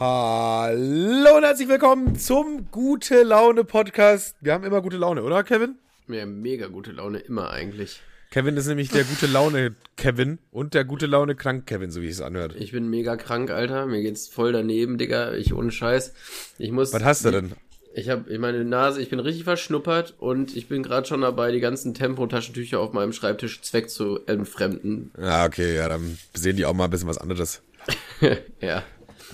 Hallo und herzlich willkommen zum Gute Laune Podcast. Wir haben immer gute Laune, oder Kevin? Wir haben mega gute Laune, immer eigentlich. Kevin ist nämlich der gute Laune Kevin und der gute Laune krank Kevin, so wie es anhört. Ich bin mega krank, Alter. Mir geht's voll daneben, Digga. Ich ohne Scheiß. Ich muss. Was hast du denn? Ich habe meine Nase, ich bin richtig verschnuppert und ich bin gerade schon dabei, die ganzen Tempotaschentücher auf meinem Schreibtisch zweck zu entfremden. Ja, okay, ja, dann sehen die auch mal ein bisschen was anderes. ja.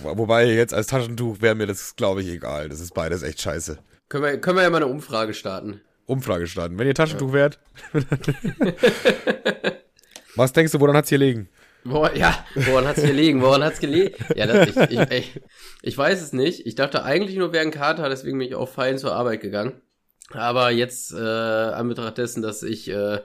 Wobei jetzt als Taschentuch wäre mir das, glaube ich, egal. Das ist beides echt scheiße. Können wir, können wir ja mal eine Umfrage starten. Umfrage starten. Wenn ihr Taschentuch ja. wärt. was denkst du, woran hat's hier liegen? Woran, ja, woran hat's gelegen? Woran hat's gelegen? Ja, das, ich, ich, ich, ich weiß es nicht. Ich dachte eigentlich nur, wäre ein Kater, deswegen bin ich auch fein zur Arbeit gegangen. Aber jetzt, äh, an Betracht dessen, dass ich äh,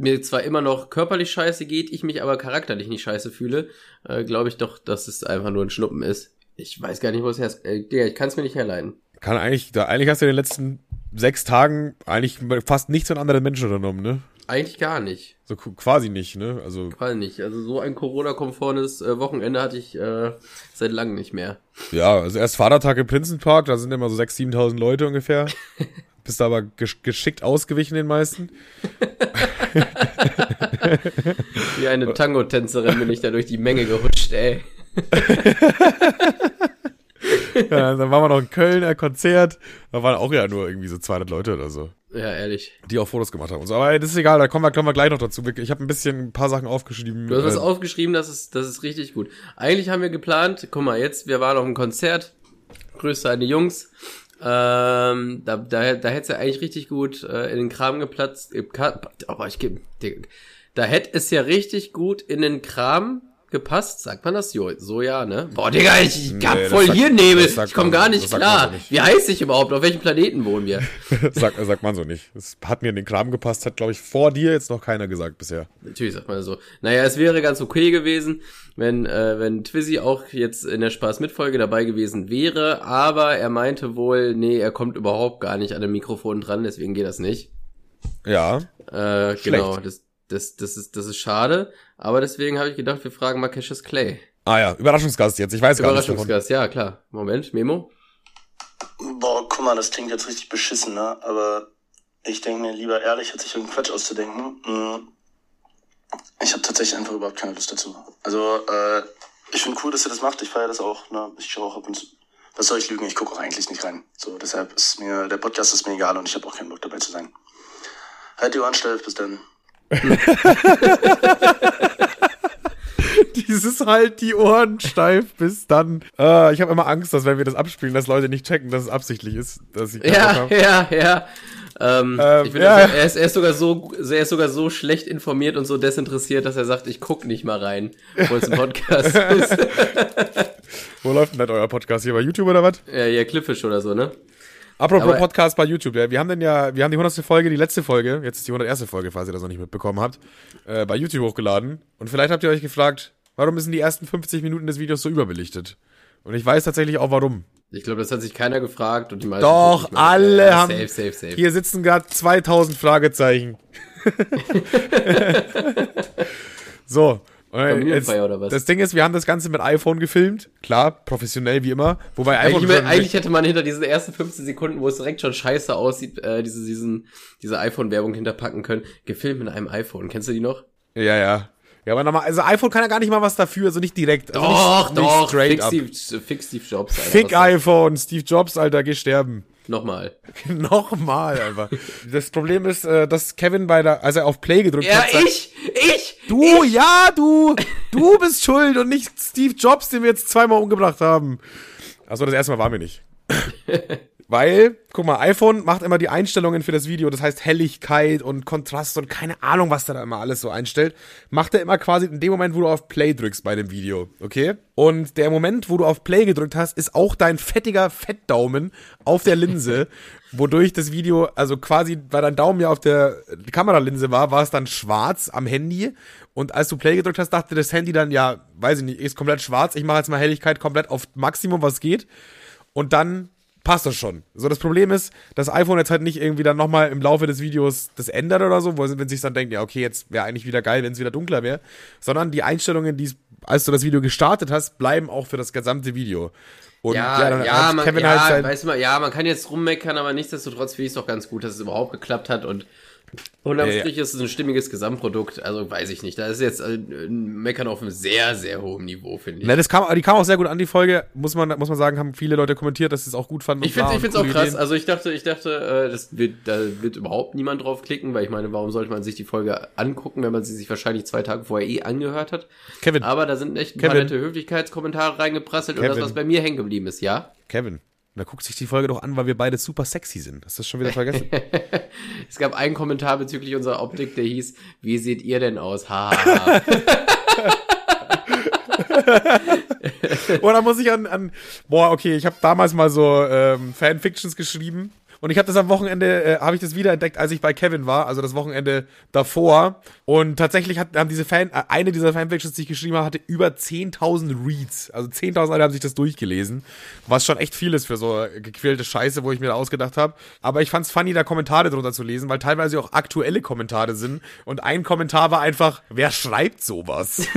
mir zwar immer noch körperlich scheiße geht, ich mich aber charakterlich nicht scheiße fühle, äh, glaube ich doch, dass es einfach nur ein Schnuppen ist. Ich weiß gar nicht, wo es her ist. Äh, Digga, ich kann es mir nicht herleiten. Kann eigentlich, da, eigentlich hast du in den letzten sechs Tagen eigentlich fast nichts von anderen Menschen unternommen, ne? Eigentlich gar nicht. So quasi nicht, ne? Also quasi nicht. Also so ein Corona-konformes äh, Wochenende hatte ich äh, seit langem nicht mehr. Ja, also erst Vatertag im Prinzenpark, da sind immer so 6.000, 7.000 Leute ungefähr. Bist aber gesch geschickt ausgewichen den meisten. Wie eine Tango-Tänzerin bin ich da durch die Menge gerutscht, ey. ja, dann waren wir noch in Köln, ein Konzert. Da waren auch ja nur irgendwie so 200 Leute oder so. Ja, ehrlich. Die auch Fotos gemacht haben und so. Aber das ist egal, da kommen wir, kommen wir gleich noch dazu. Ich habe ein bisschen ein paar Sachen aufgeschrieben. Du hast was äh, aufgeschrieben, das ist, das ist richtig gut. Eigentlich haben wir geplant, guck mal, jetzt, wir waren auf einem Konzert. Grüße an die Jungs. Ähm, da, da, da hätte es ja eigentlich richtig gut äh, in den Kram geplatzt. Aber ich gebe. Da hätte es ja richtig gut in den Kram gepasst? Sagt man das? Jo, so ja, ne? Boah, Digga, ich, ich hab nee, voll hier Nebel. Ich komme gar nicht klar. So nicht. Wie heißt ich überhaupt? Auf welchem Planeten wohnen wir? sagt, sagt man so nicht. Es hat mir in den Kram gepasst, hat, glaube ich, vor dir jetzt noch keiner gesagt bisher. Natürlich sagt man so. Naja, es wäre ganz okay gewesen, wenn, äh, wenn Twizzy auch jetzt in der Spaß-Mitfolge dabei gewesen wäre, aber er meinte wohl, nee, er kommt überhaupt gar nicht an dem Mikrofon dran, deswegen geht das nicht. Ja. Äh, genau, das, das, das, ist, das ist schade, aber deswegen habe ich gedacht, wir fragen mal Cassius Clay. Ah ja, Überraschungsgast jetzt, ich weiß gar nicht. Überraschungsgast, ja, klar. Moment, Memo. Boah, guck mal, das klingt jetzt richtig beschissen, ne? Aber ich denke mir lieber ehrlich, als sich irgendeinen Quatsch auszudenken. Hm, ich habe tatsächlich einfach überhaupt keine Lust dazu. Also, äh, ich finde cool, dass ihr das macht. Ich feiere das auch. Ne? Ich schaue auch ab und zu. Was soll ich lügen? Ich gucke auch eigentlich nicht rein. So, deshalb ist mir, der Podcast ist mir egal und ich habe auch keinen Bock dabei zu sein. Halt die Ohren steif, bis dann. Dieses halt die Ohren steif bis dann. Uh, ich habe immer Angst, dass wenn wir das abspielen, dass Leute nicht checken, dass es absichtlich ist, dass ich Ja, ja, ja. Ähm, ähm, ich finde, ja. er, ist, er ist sogar so, er ist sogar so schlecht informiert und so desinteressiert, dass er sagt, ich guck nicht mal rein, wo es ein Podcast ist. wo läuft denn das euer Podcast hier bei YouTube oder was? Ja, ja, Clipfish oder so, ne? Apropos Aber Podcast bei YouTube, ja, wir haben denn ja, wir haben die 100. Folge, die letzte Folge, jetzt ist die 101. Folge, falls ihr das noch nicht mitbekommen habt, äh, bei YouTube hochgeladen. Und vielleicht habt ihr euch gefragt, warum sind die ersten 50 Minuten des Videos so überbelichtet? Und ich weiß tatsächlich auch warum. Ich glaube, das hat sich keiner gefragt und die meisten. Doch, alle ja, haben. Safe, safe, safe. Hier sitzen gerade 2000 Fragezeichen. so, Was? Das Ding ist, wir haben das Ganze mit iPhone gefilmt. Klar, professionell wie immer. Wobei iPhone eigentlich, eigentlich hätte man hinter diesen ersten 15 Sekunden, wo es direkt schon scheiße aussieht, äh, diese, diesen, diese iPhone-Werbung hinterpacken können. Gefilmt mit einem iPhone. Kennst du die noch? Ja, ja. Ja, aber nochmal, also iPhone kann ja gar nicht mal was dafür, also nicht direkt. Also doch, nicht, doch, nicht fix, Steve, fix Steve Jobs. Alter, Fick iPhone, Steve Jobs, Alter, geh sterben. Nochmal. Nochmal einfach. das Problem ist, äh, dass Kevin bei der, als er auf Play gedrückt ja, hat. Ja, ich, ich, Du, ich. ja, du, du bist schuld und nicht Steve Jobs, den wir jetzt zweimal umgebracht haben. Achso, das erste Mal waren wir nicht. Weil, guck mal, iPhone macht immer die Einstellungen für das Video, das heißt Helligkeit und Kontrast und keine Ahnung, was da, da immer alles so einstellt. Macht er immer quasi in dem Moment, wo du auf Play drückst bei dem Video, okay? Und der Moment, wo du auf Play gedrückt hast, ist auch dein fettiger Fettdaumen auf der Linse, wodurch das Video, also quasi, weil dein Daumen ja auf der Kameralinse war, war es dann schwarz am Handy. Und als du Play gedrückt hast, dachte das Handy dann, ja, weiß ich nicht, ist komplett schwarz. Ich mache jetzt mal Helligkeit komplett auf Maximum, was geht. Und dann passt das schon. So, das Problem ist, dass iPhone jetzt halt nicht irgendwie dann nochmal im Laufe des Videos das ändert oder so, wo, wenn sich dann denkt, ja, okay, jetzt wäre eigentlich wieder geil, wenn es wieder dunkler wäre, sondern die Einstellungen, die als du das Video gestartet hast, bleiben auch für das gesamte Video. Und ja, ja, dann ja, man, Kevin ja, halt sein, weißt du mal, ja, man kann jetzt rummeckern, aber nichtsdestotrotz finde ich es doch ganz gut, dass es überhaupt geklappt hat und unterm. Strich ist es ein stimmiges Gesamtprodukt. Also weiß ich nicht. Da ist jetzt äh, ein Meckern auf einem sehr, sehr hohen Niveau, finde ich. Ne, das kam, die kam auch sehr gut an, die Folge. Muss man, muss man sagen, haben viele Leute kommentiert, dass sie es auch gut fanden. Ich finde und auch krass. Ideen. Also ich dachte, ich dachte, äh, das wird, da wird überhaupt niemand drauf klicken, weil ich meine, warum sollte man sich die Folge angucken, wenn man sie sich wahrscheinlich zwei Tage vorher eh angehört hat? Kevin, Aber da sind echt ein paar Kevin. nette Höflichkeitskommentare reingeprasselt und das, Kevin. was bei mir hängen geblieben ist, ja? Kevin, da guckt sich die Folge doch an, weil wir beide super sexy sind. Hast du das schon wieder vergessen? Es gab einen Kommentar bezüglich unserer Optik, der hieß, wie seht ihr denn aus? Ha, ha, ha. Oder muss ich an, an boah, okay, ich habe damals mal so ähm, Fanfictions geschrieben und ich habe das am Wochenende, äh, habe ich das wiederentdeckt, als ich bei Kevin war, also das Wochenende davor. Und tatsächlich hat, haben diese Fan, äh, eine dieser Fanfictions, die ich geschrieben habe, hatte über 10.000 Reads. Also 10.000 Leute haben sich das durchgelesen, was schon echt viel ist für so gequälte Scheiße, wo ich mir da ausgedacht habe. Aber ich fand's funny, da Kommentare drunter zu lesen, weil teilweise auch aktuelle Kommentare sind. Und ein Kommentar war einfach, wer schreibt sowas?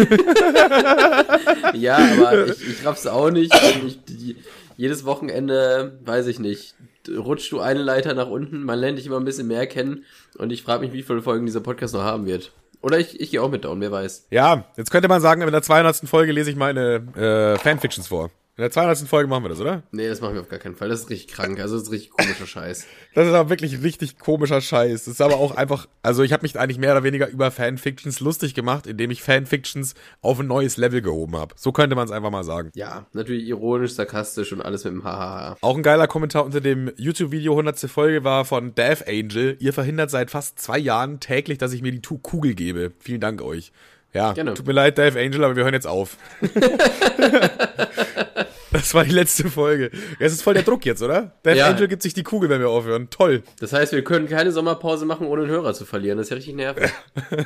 Ja, aber ich, ich raff's auch nicht. Ich, die, jedes Wochenende, weiß ich nicht, rutscht du eine Leiter nach unten, man lernt dich immer ein bisschen mehr kennen und ich frage mich, wie viele Folgen dieser Podcast noch haben wird. Oder ich, ich gehe auch mit down, wer weiß. Ja, jetzt könnte man sagen, in der 200. Folge lese ich meine äh, Fanfictions vor. In der 200. Folge machen wir das, oder? Nee, das machen wir auf gar keinen Fall. Das ist richtig krank. Also das ist richtig komischer Scheiß. Das ist aber wirklich richtig komischer Scheiß. Das ist aber auch einfach, also ich habe mich eigentlich mehr oder weniger über Fanfictions lustig gemacht, indem ich Fanfictions auf ein neues Level gehoben habe. So könnte man es einfach mal sagen. Ja, natürlich ironisch, sarkastisch und alles mit dem Hahaha. Auch ein geiler Kommentar unter dem YouTube-Video 100. Folge war von Death Angel. Ihr verhindert seit fast zwei Jahren täglich, dass ich mir die Kugel gebe. Vielen Dank euch. Ja, Gerne. tut mir leid, Death Angel, aber wir hören jetzt auf. das war die letzte Folge. Es ist voll der Druck jetzt, oder? Death Ja. Angel gibt sich die Kugel, wenn wir aufhören. Toll. Das heißt, wir können keine Sommerpause machen, ohne einen Hörer zu verlieren. Das ist ja richtig nervig.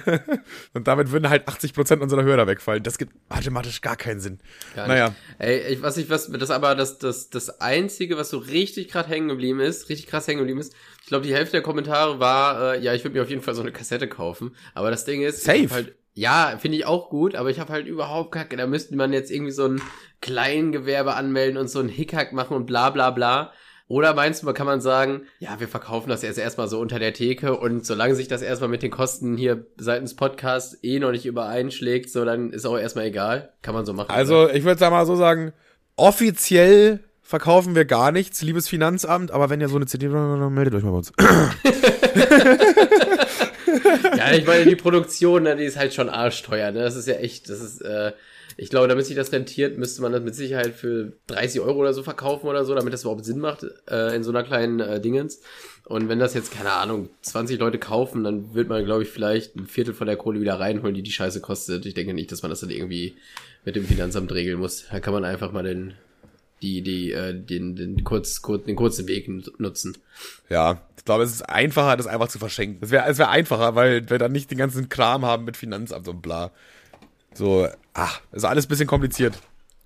Und damit würden halt 80% unserer Hörer wegfallen. Das gibt mathematisch gar keinen Sinn. Gar naja. nicht. Ey, ich, was ich, was, das aber das, das, das einzige, was so richtig gerade hängen geblieben ist, richtig krass hängen geblieben ist, ich glaube, die Hälfte der Kommentare war, äh, ja, ich würde mir auf jeden Fall so eine Kassette kaufen. Aber das Ding ist, ich Safe. hab halt, ja, finde ich auch gut, aber ich habe halt überhaupt kacke. Da müsste man jetzt irgendwie so ein Kleingewerbe anmelden und so ein Hickhack machen und bla bla bla. Oder meinst du, kann man sagen, ja, wir verkaufen das jetzt erstmal so unter der Theke und solange sich das erstmal mit den Kosten hier seitens Podcast eh noch nicht übereinschlägt, so dann ist auch erstmal egal. Kann man so machen. oder? Also, ich würde mal so sagen, offiziell verkaufen wir gar nichts, liebes Finanzamt, aber wenn ihr so eine CD meldet euch mal bei uns. Ja, ich meine, die Produktion, ne, die ist halt schon arschteuer. Ne? Das ist ja echt, das ist, äh, ich glaube, damit sich das rentiert, müsste man das mit Sicherheit für 30 Euro oder so verkaufen oder so, damit das überhaupt Sinn macht äh, in so einer kleinen äh, Dingens. Und wenn das jetzt, keine Ahnung, 20 Leute kaufen, dann wird man, glaube ich, vielleicht ein Viertel von der Kohle wieder reinholen, die die Scheiße kostet. Ich denke nicht, dass man das dann irgendwie mit dem Finanzamt regeln muss. Da kann man einfach mal den, die, die, äh, den, den, kurz, kurz, den kurzen Weg nutzen. Ja, ich glaube, es ist einfacher, das einfach zu verschenken. Es wäre es wär einfacher, weil wir dann nicht den ganzen Kram haben mit Finanzamt und bla. So, ach, ist alles ein bisschen kompliziert.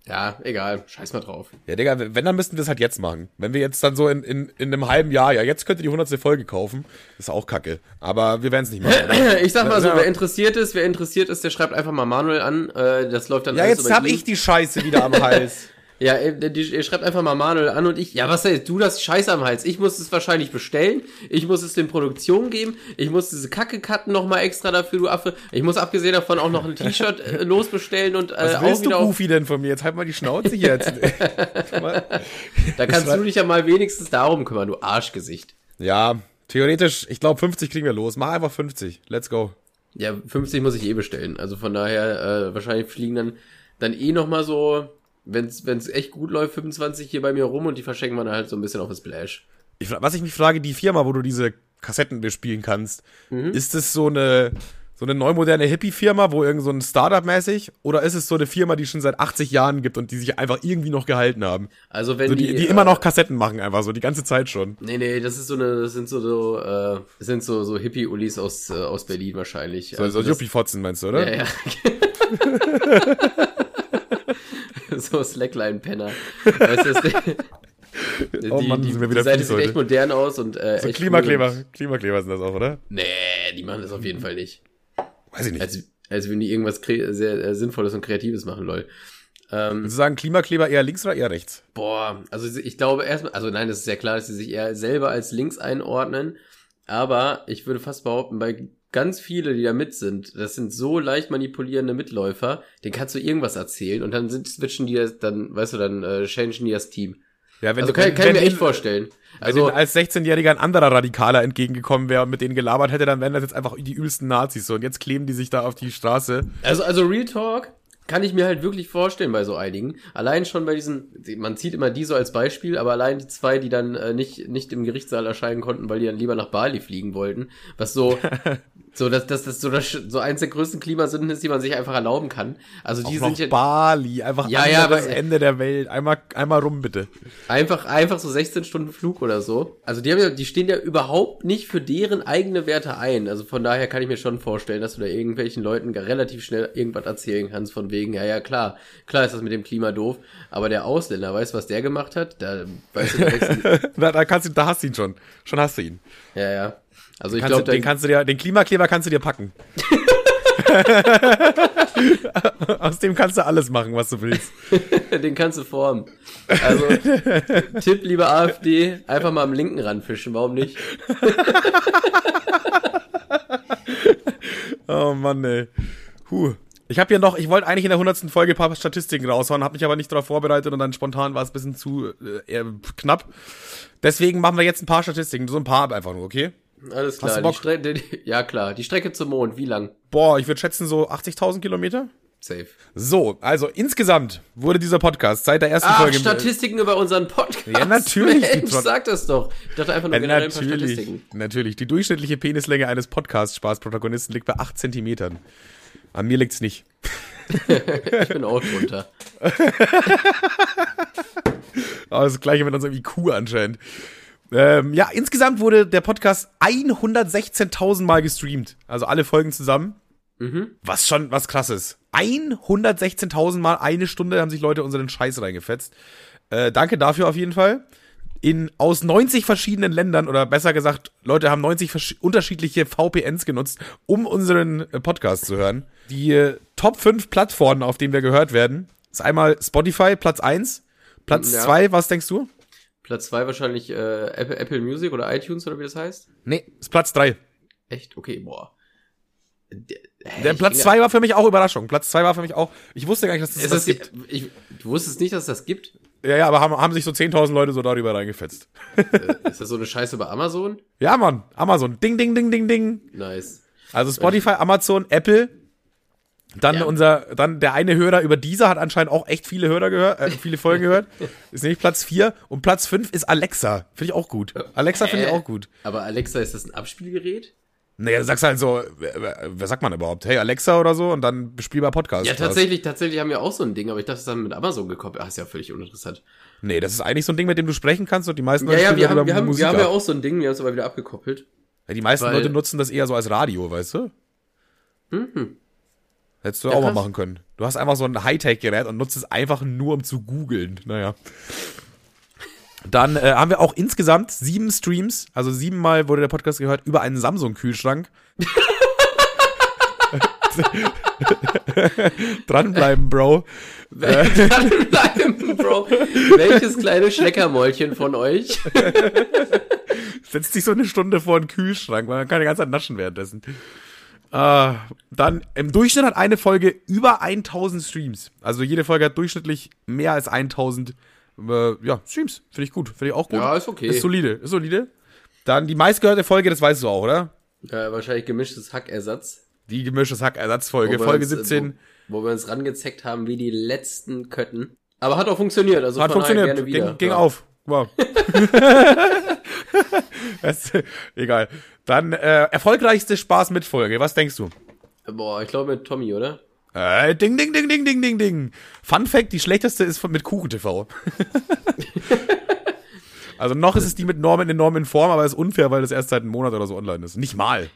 Ja, egal, scheiß mal drauf. Ja, Digga, wenn, dann müssten wir es halt jetzt machen. Wenn wir jetzt dann so in, in, in einem halben Jahr, ja, jetzt könnt ihr die 100. Folge kaufen, ist auch kacke. Aber wir werden es nicht machen. Ich sag mal so, wer interessiert ist, wer interessiert ist, der schreibt einfach mal Manuel an. Äh, das läuft dann ja, jetzt hab ich die Scheiße wieder am Hals. Ja, äh, ihr schreibt einfach mal Manuel an und ich. Ja, was heißt du das Scheiß am Hals? Ich muss es wahrscheinlich bestellen. Ich muss es in Produktion geben. Ich muss diese Kacke cutten noch mal extra dafür, du Affe. Ich muss abgesehen davon auch noch ein T-Shirt äh, losbestellen und äh, Was auch willst du, wieder. Auf, Goofy, denn von mir? Jetzt halt mal die Schnauze. Jetzt. da kannst du dich ja mal wenigstens darum kümmern, du Arschgesicht. ja, theoretisch, ich glaube 50 kriegen wir los. Mach einfach 50. Let's go. Ja, 50 muss ich eh bestellen. Also von daher, äh, wahrscheinlich fliegen dann, dann eh noch mal so, wenn's, wenn's echt gut läuft, 25 hier bei mir rum und die verschenken wir dann halt so ein bisschen auf den Splash. Ich, was ich mich frage, die Firma, wo du diese Kassetten bespielen kannst, ist es so eine, so eine neumoderne Hippie-Firma, wo irgend so ein Startup-mäßig, oder ist es so eine Firma, die schon seit 80 Jahren gibt und die sich einfach irgendwie noch gehalten haben? Also wenn So die, die äh, immer noch Kassetten machen, einfach so, die ganze Zeit schon. Nee, nee, das ist so eine, das sind so, so äh, das sind so, so Hippie-Ulis aus, äh, aus Berlin wahrscheinlich. So, so das- Juppie-Fotzen meinst du, oder? Ja, ja. so Slackline-Penner. Weißt du, das, die, Oh Mann, die, sind wir die wieder Seite fies sieht heute. echt modern aus und äh, So Klimakleber, cool Klimakleber sind das auch, oder? und, Nee, die machen das auf jeden Fall nicht. Weiß ich nicht. Also, Also wenn die irgendwas sehr äh, Sinnvolles und Kreatives machen, lol. Ähm, Würdest du sagen, Klimakleber eher links oder eher rechts? boah, also ich glaube erstmal, also nein, das ist ja klar, dass sie sich eher selber als links einordnen. Aber ich würde fast behaupten, bei ganz viele, die da mit sind, das sind so leicht manipulierende Mitläufer, den kannst du irgendwas erzählen und dann sind, switchen die das, dann, weißt du, dann äh, changen die das Team. Ja, wenn Also du- kann, wenn- kann ich wenn mir echt vorstellen. Wenn Also, ihnen als 16-Jähriger ein anderer Radikaler entgegengekommen wäre und mit denen gelabert hätte, dann wären das jetzt einfach die übelsten Nazis so. Und jetzt kleben die sich da auf die Straße. Also, also Real Talk kann ich mir halt wirklich vorstellen bei so einigen. Allein schon bei diesen, man zieht immer die so als Beispiel, aber allein die zwei, die dann äh, nicht, nicht im Gerichtssaal erscheinen konnten, weil die dann lieber nach Bali fliegen wollten, was so, so, dass das, das so, das, so eins der größten Klimasünden ist, die man sich einfach erlauben kann. Also die Auch sind ja Bali, einfach Ja, ja, aber- Ende der Welt. Einmal, einmal rum, bitte. einfach, einfach so 16 Stunden Flug oder so. Also die haben ja, die stehen ja überhaupt nicht für deren eigene Werte ein. Also von daher kann ich mir schon vorstellen, dass du da irgendwelchen Leuten relativ schnell irgendwas erzählen kannst von wegen, ja, ja, klar, klar ist das mit dem Klima doof, aber der Ausländer, weißt du, was der gemacht hat? Da, weißt du, Da, da, kannst du, da hast du ihn schon. Schon hast du ihn. ja, ja. Also ich glaube, den kannst du dir, den Klimakleber kannst du dir packen. Aus dem kannst du alles machen, was du willst. den kannst du formen. Also, Tipp, liebe AfD, einfach mal am linken Rand fischen, warum nicht? Oh Mann, ey. Huh. Ich habe hier noch, ich wollte eigentlich in der 100. Folge ein paar Statistiken raushauen, habe mich aber nicht darauf vorbereitet und dann spontan war es ein bisschen zu äh, knapp. Deswegen machen wir jetzt ein paar Statistiken, so ein paar einfach nur, okay? Alles Hast klar. du Die Bock? Strecke, die, ja klar, die Strecke zum Mond, wie lang? Boah, ich würde schätzen so 80.000 Kilometer. Safe. So, also insgesamt wurde dieser Podcast seit der ersten Ach, Folge. Statistiken über unseren Podcast. Ja, natürlich Mensch, sag das doch. Ich dachte einfach nur Ja, generell ein paar natürlich, Statistiken. natürlich. Die durchschnittliche Penislänge eines Podcast-Spaß-Protagonisten liegt bei 8 Zentimetern. An mir liegt's nicht. Ich bin auch drunter. Aber das gleiche mit unserem IQ anscheinend. Ähm, ja, insgesamt wurde der Podcast 116.000 Mal gestreamt. Also alle Folgen zusammen. Mhm. Was schon was krasses. 116.000 Mal eine Stunde haben sich Leute unseren Scheiß reingefetzt. Äh, danke dafür auf jeden Fall. In, aus 90 verschiedenen Ländern, oder besser gesagt, Leute haben 90 versch- unterschiedliche VPNs genutzt, um unseren äh, Podcast zu hören. Die äh, Top 5 Plattformen, auf denen wir gehört werden, ist einmal Spotify, Platz 1. Platz Ja. 2, was denkst du? Platz zwei wahrscheinlich äh, Apple, Apple Music oder iTunes oder wie das heißt. Nee, ist Platz 3. Echt? Okay, boah. Der, hä, Der ich Platz bin 2 war für mich auch Überraschung. Platz 2 war für mich auch, ich wusste gar nicht, dass es das das gibt. ich, du wusstest nicht, dass es das gibt? Ja, ja, aber haben, haben sich so 10.000 Leute so darüber reingefetzt. Äh, ist das so eine Scheiße bei Amazon? Ja, Mann, Amazon. Ding, ding, ding, ding, ding. Nice. Also Spotify, Amazon, Apple. Dann Ja. unser, dann der eine Hörer über dieser hat anscheinend auch echt viele Hörer gehört, äh, viele Folgen gehört. Ist nämlich Platz 4 und Platz 5 ist Alexa. Finde ich auch gut. Alexa finde ich Äh, auch gut. Aber Alexa, ist das ein Abspielgerät? Naja, du sagst halt so, wer, wer- wer sagt man überhaupt? Hey Alexa oder so und dann bespielbar Podcast. Ja, tatsächlich, tatsächlich haben wir auch so ein Ding, aber ich dachte, das ist dann mit Amazon gekoppelt. Ach, ist ja völlig uninteressant. Nee, das ist eigentlich so ein Ding, mit dem du sprechen kannst und die meisten Ja, ja, spielen wir haben, wir haben, Musik wir haben ja auch so ein Ding, wir haben es aber wieder abgekoppelt. Ja, die meisten Leute nutzen das eher so als Radio, weißt du? Mhm. Hättest du Ja, auch mal krass. machen können. Du hast einfach so ein Hightech-Gerät und nutzt es einfach nur, um zu googeln. Naja. Dann äh, haben wir auch insgesamt sieben Streams, also siebenmal wurde der Podcast gehört, über einen Samsung-Kühlschrank. Dranbleiben, Bro. Dranbleiben, Bro. Welches kleine Schleckermäulchen von euch? Setzt sich so eine Stunde vor den Kühlschrank, weil man kann die ganze Zeit naschen währenddessen. Äh, dann im Durchschnitt hat eine Folge über 1000 Streams. Also jede Folge hat durchschnittlich mehr als 1000 äh, ja, Streams. Finde ich gut. Finde ich auch gut. Ja, ist okay. Ist solide. Ist solide. Dann die meistgehörte Folge, das weißt du auch, oder? Ja, wahrscheinlich gemischtes Hackersatz. Die gemischtes Hack-Ersatzfolge, Folge uns, äh, 17. Wo, wo wir uns rangezeckt haben wie die letzten Kötten. Aber hat auch funktioniert, also Hat funktioniert. gerne wieder. Ging, ging ja. auf. Wow. das, egal. Dann äh, erfolgreichste Spaß mit Folge. Was denkst du? Boah, ich glaube mit Tommy, oder? Äh, ding, ding, ding, ding, ding, ding, ding. Fun Fact, die schlechteste ist mit Kuchen TV. also noch ist es die mit Norman in Norman Form, aber ist unfair, weil das erst seit einem Monat oder so online ist. Nicht mal.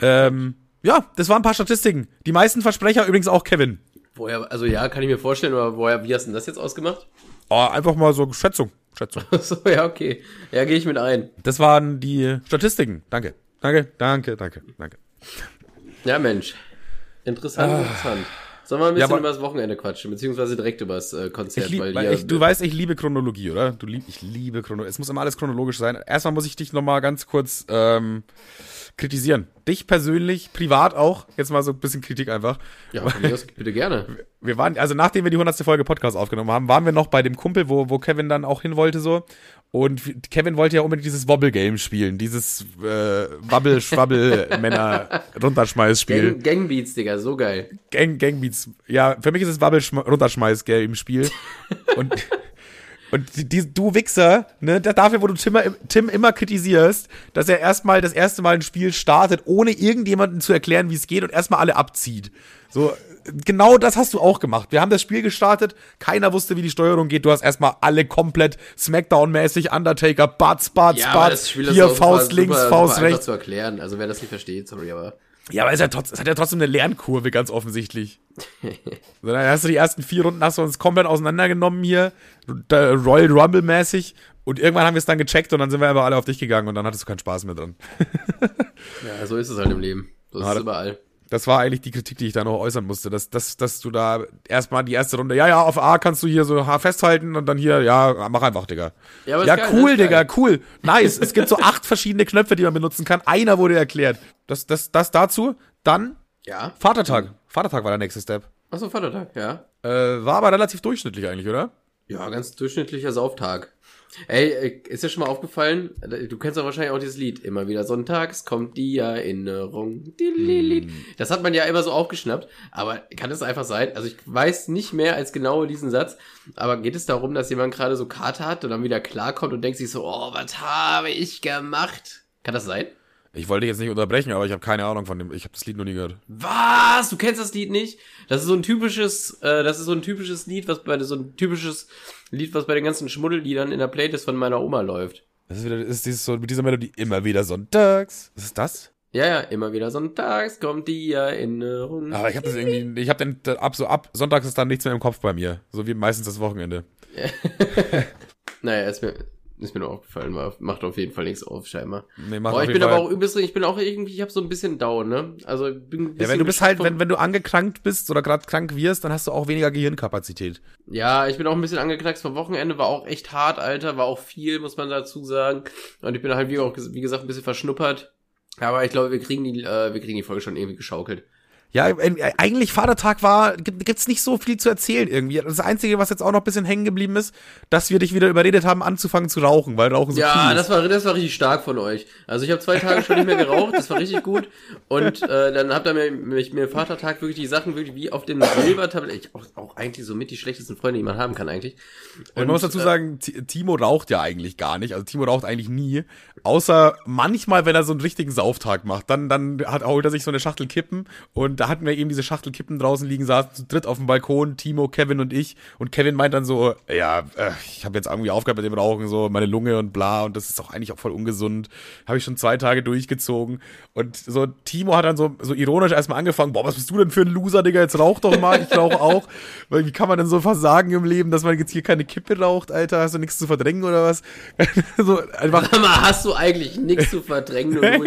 Ähm, ja, das waren ein paar Statistiken. Die meisten Versprecher übrigens auch Kevin. Woher, also ja, kann ich mir vorstellen, aber woher, wie hast du denn das jetzt ausgemacht? Oh, einfach mal so Schätzung. Schätzung. so, ja, okay. Ja, gehe ich mit ein. Das waren die Statistiken. Danke. Danke, danke, danke, danke. Ja, Mensch. Interessant, interessant. Sollen wir ein bisschen. Ja, über das Wochenende quatschen, beziehungsweise direkt über das äh, Konzert, lieb, weil weil ich, du weißt, ich liebe Chronologie, oder? Du lieb, ich liebe Chronologie. Es muss immer alles chronologisch sein. Erstmal muss ich dich nochmal ganz kurz ähm, kritisieren. Dich persönlich, privat auch. Jetzt mal so ein bisschen Kritik einfach. ja, bitte gerne. Wir waren, also nachdem wir die 100. Folge Podcast aufgenommen haben, waren wir noch bei dem Kumpel, wo, wo Kevin dann auch hin wollte so. Und Kevin wollte ja unbedingt dieses Wobble-Game spielen. Dieses äh, Wabble-Schwabbel-Männer-Runterschmeiß-Spiel. Gang, Gangbeats, Digga, so geil. Gang, Gangbeats. Ja, für mich ist es Wabble-Runterschmeiß-Game-Spiel. und und die, die, du Wichser, ne, da- dafür, wo du Tim, Tim immer kritisierst, dass er erstmal das erste Mal ein Spiel startet, ohne irgendjemanden zu erklären, wie es geht und erstmal alle abzieht. So, genau das hast du auch gemacht. Wir haben das Spiel gestartet, keiner wusste, wie die Steuerung geht. Du hast erstmal alle komplett Smackdown-mäßig, Undertaker, Butts, Butts, Ja, Spiel ist hier auch super- Faust links, super, Faust super rechts. zu erklären. Also wer das nicht versteht, sorry, aber Ja, aber es, ja trotz, es hat ja trotzdem eine Lernkurve, ganz offensichtlich. so, dann hast du die ersten vier Runden hast du uns komplett auseinandergenommen hier, Royal Rumble-mäßig. Und irgendwann haben wir es dann gecheckt und dann sind wir aber alle auf dich gegangen und dann hattest du keinen Spaß mehr dran. ja, so ist es halt im Leben. So ist es überall. Das war eigentlich die Kritik, die ich da noch äußern musste, dass, dass, dass du da erstmal die erste Runde, ja, ja, auf A kannst du hier so H festhalten und dann hier, ja, mach einfach, Digga. Ja, Ja, geil, cool. Digga, cool. Nice. es gibt so acht verschiedene Knöpfe, die man benutzen kann. Einer wurde erklärt. Das, das, das dazu. Dann Ja. Vatertag. Vatertag war der nächste Step. Achso, Vatertag, ja. Äh, war aber relativ durchschnittlich eigentlich, oder? Ja, ganz durchschnittlicher Sauftag. Ey, äh, ist dir schon mal aufgefallen? Du kennst doch wahrscheinlich auch dieses Lied. Immer wieder sonntags kommt die Erinnerung. Dililid. Das hat man ja immer so aufgeschnappt. Aber kann es einfach sein? Also ich weiß nicht mehr als genau diesen Satz. Aber geht es darum, dass jemand gerade so Karte hat und dann wieder klarkommt und denkt sich so, oh, was habe ich gemacht? Kann das sein? Ich wollte dich jetzt nicht unterbrechen, aber ich habe keine Ahnung von dem. Ich habe das Lied noch nie gehört. Was? Du kennst das Lied nicht? Das ist so ein typisches, äh, das ist so ein typisches Lied, was bei so ein typisches Lied, was bei den ganzen Schmuddelliedern in der Playlist von meiner Oma läuft. Das ist wieder, ist dieses so mit dieser Melodie immer wieder sonntags. Was ist das? Ja, ja, immer wieder sonntags kommt die Erinnerung. Aber ich habe das irgendwie, ich habe den ab so ab Sonntags ist dann nichts mehr im Kopf bei mir, so wie meistens das Wochenende. Naja, ist mir, ist mir nur aufgefallen, macht auf jeden Fall nichts auf, scheinbar. Nee, macht Boah, ich bin aber auch übelst, ich bin auch irgendwie, ich habe so ein bisschen down, ne? Also, ich bin ein Ja, wenn du bist halt, wenn, wenn du angekrankt bist oder gerade krank wirst, dann hast du auch weniger Gehirnkapazität. Ja, ich bin auch ein bisschen angeknackst vom Wochenende, war auch echt hart, Alter, war auch viel, muss man dazu sagen. Und ich bin halt, wie, auch, wie gesagt, ein bisschen verschnuppert. Aber ich glaube, wir kriegen die, äh, wir kriegen die Folge schon irgendwie geschaukelt. Ja, äh, eigentlich Vatertag war, gibt, gibt's nicht so viel zu erzählen irgendwie. Das Einzige, was jetzt auch noch ein bisschen hängen geblieben ist, dass wir dich wieder überredet haben, anzufangen zu rauchen, weil Rauchen so Ja, das ist. war, das war richtig stark von euch. Also ich habe zwei Tage schon nicht mehr geraucht, das war richtig gut. Und äh, dann habt ihr mir, mich, mir Vatertag wirklich die Sachen wirklich wie auf dem Silbertablett, ich, auch, auch eigentlich so mit die schlechtesten Freunde, die man haben kann eigentlich. Und man muss dazu äh, sagen, Ti- Timo raucht ja eigentlich gar nicht. Also Timo raucht eigentlich nie. Außer manchmal, wenn er so einen richtigen Sauftag macht. Dann, dann hat, holt er sich so eine Schachtel Kippen. Und da hatten wir eben diese Schachtel Kippen draußen liegen, saßen zu dritt auf dem Balkon, Timo, Kevin und ich. Und Kevin meint dann so, ja, äh, ich habe jetzt irgendwie aufgehört mit dem Rauchen, so meine Lunge und bla. Und das ist auch eigentlich auch voll ungesund. Habe ich schon zwei Tage durchgezogen. Und so Timo hat dann so, so ironisch erstmal angefangen, boah, was bist du denn für ein Loser, Digga? Jetzt rauch doch mal, ich rauche auch. Weil wie kann man denn so versagen im Leben, dass man jetzt hier keine Kippe raucht, Alter? Hast du nichts zu verdrängen oder was? so einfach Sag mal, hast du eigentlich nichts zu verdrängen,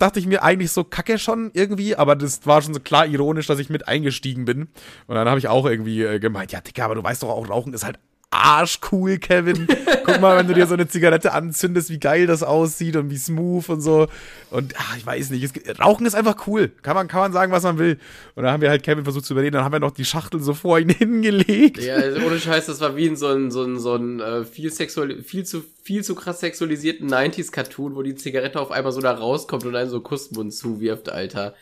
dachte ich mir eigentlich so kacke schon irgendwie, aber das war schon so klar ironisch, dass ich mit eingestiegen bin. Und dann habe ich auch irgendwie äh, gemeint, ja, Digga, aber du weißt doch auch, Rauchen ist halt arschcool, Kevin. Guck mal, wenn du dir so eine Zigarette anzündest, wie geil das aussieht und wie smooth und so. Und ach, ich weiß nicht, es, Rauchen ist einfach cool. Kann man, kann man sagen, was man will. Und dann haben wir halt Kevin versucht zu überreden, dann haben wir noch die Schachtel so vor ihn hingelegt. Ja, also ohne Scheiß, das war wie in so ein, so ein, so ein äh, viel, sexual, viel, zu, viel zu krass sexualisierten 90s-Cartoon, wo die Zigarette auf einmal so da rauskommt und einen so Kussmund zuwirft, Alter.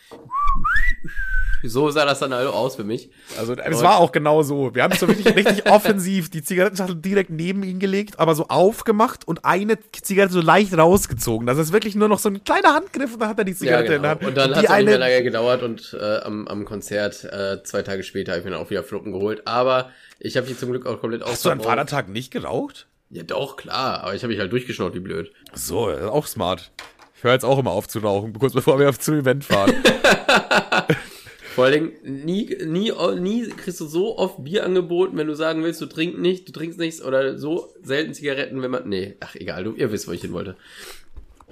So sah das dann also aus für mich. Also es war auch genau so. Wir haben so wirklich richtig offensiv die Zigarettenschachtel direkt neben ihn gelegt, aber so aufgemacht und eine Zigarette so leicht rausgezogen. Das ist wirklich nur noch so ein kleiner Handgriff und dann hat er die Ja, Zigarette in genau. der Hand. Und dann hat die es auch nicht mehr eine, lange gedauert und äh, am, am Konzert äh, zwei Tage später habe ich mir dann auch wieder Fluppen geholt. Aber ich habe die zum Glück auch komplett Hast du ausverbraucht. Vatertag nicht geraucht? Ja, doch, klar. Aber ich habe mich halt durchgeschnauft, wie blöd. So, auch smart. Ich höre jetzt auch immer auf zu rauchen, kurz bevor wir auf zum Event fahren. Vor allen Dingen, nie, nie, nie kriegst du so oft Bier angeboten, wenn du sagen willst, du trinkst nicht, du trinkst nichts oder so selten Zigaretten, wenn man. Nee, ach egal, du, ihr wisst, wo ich hin wollte.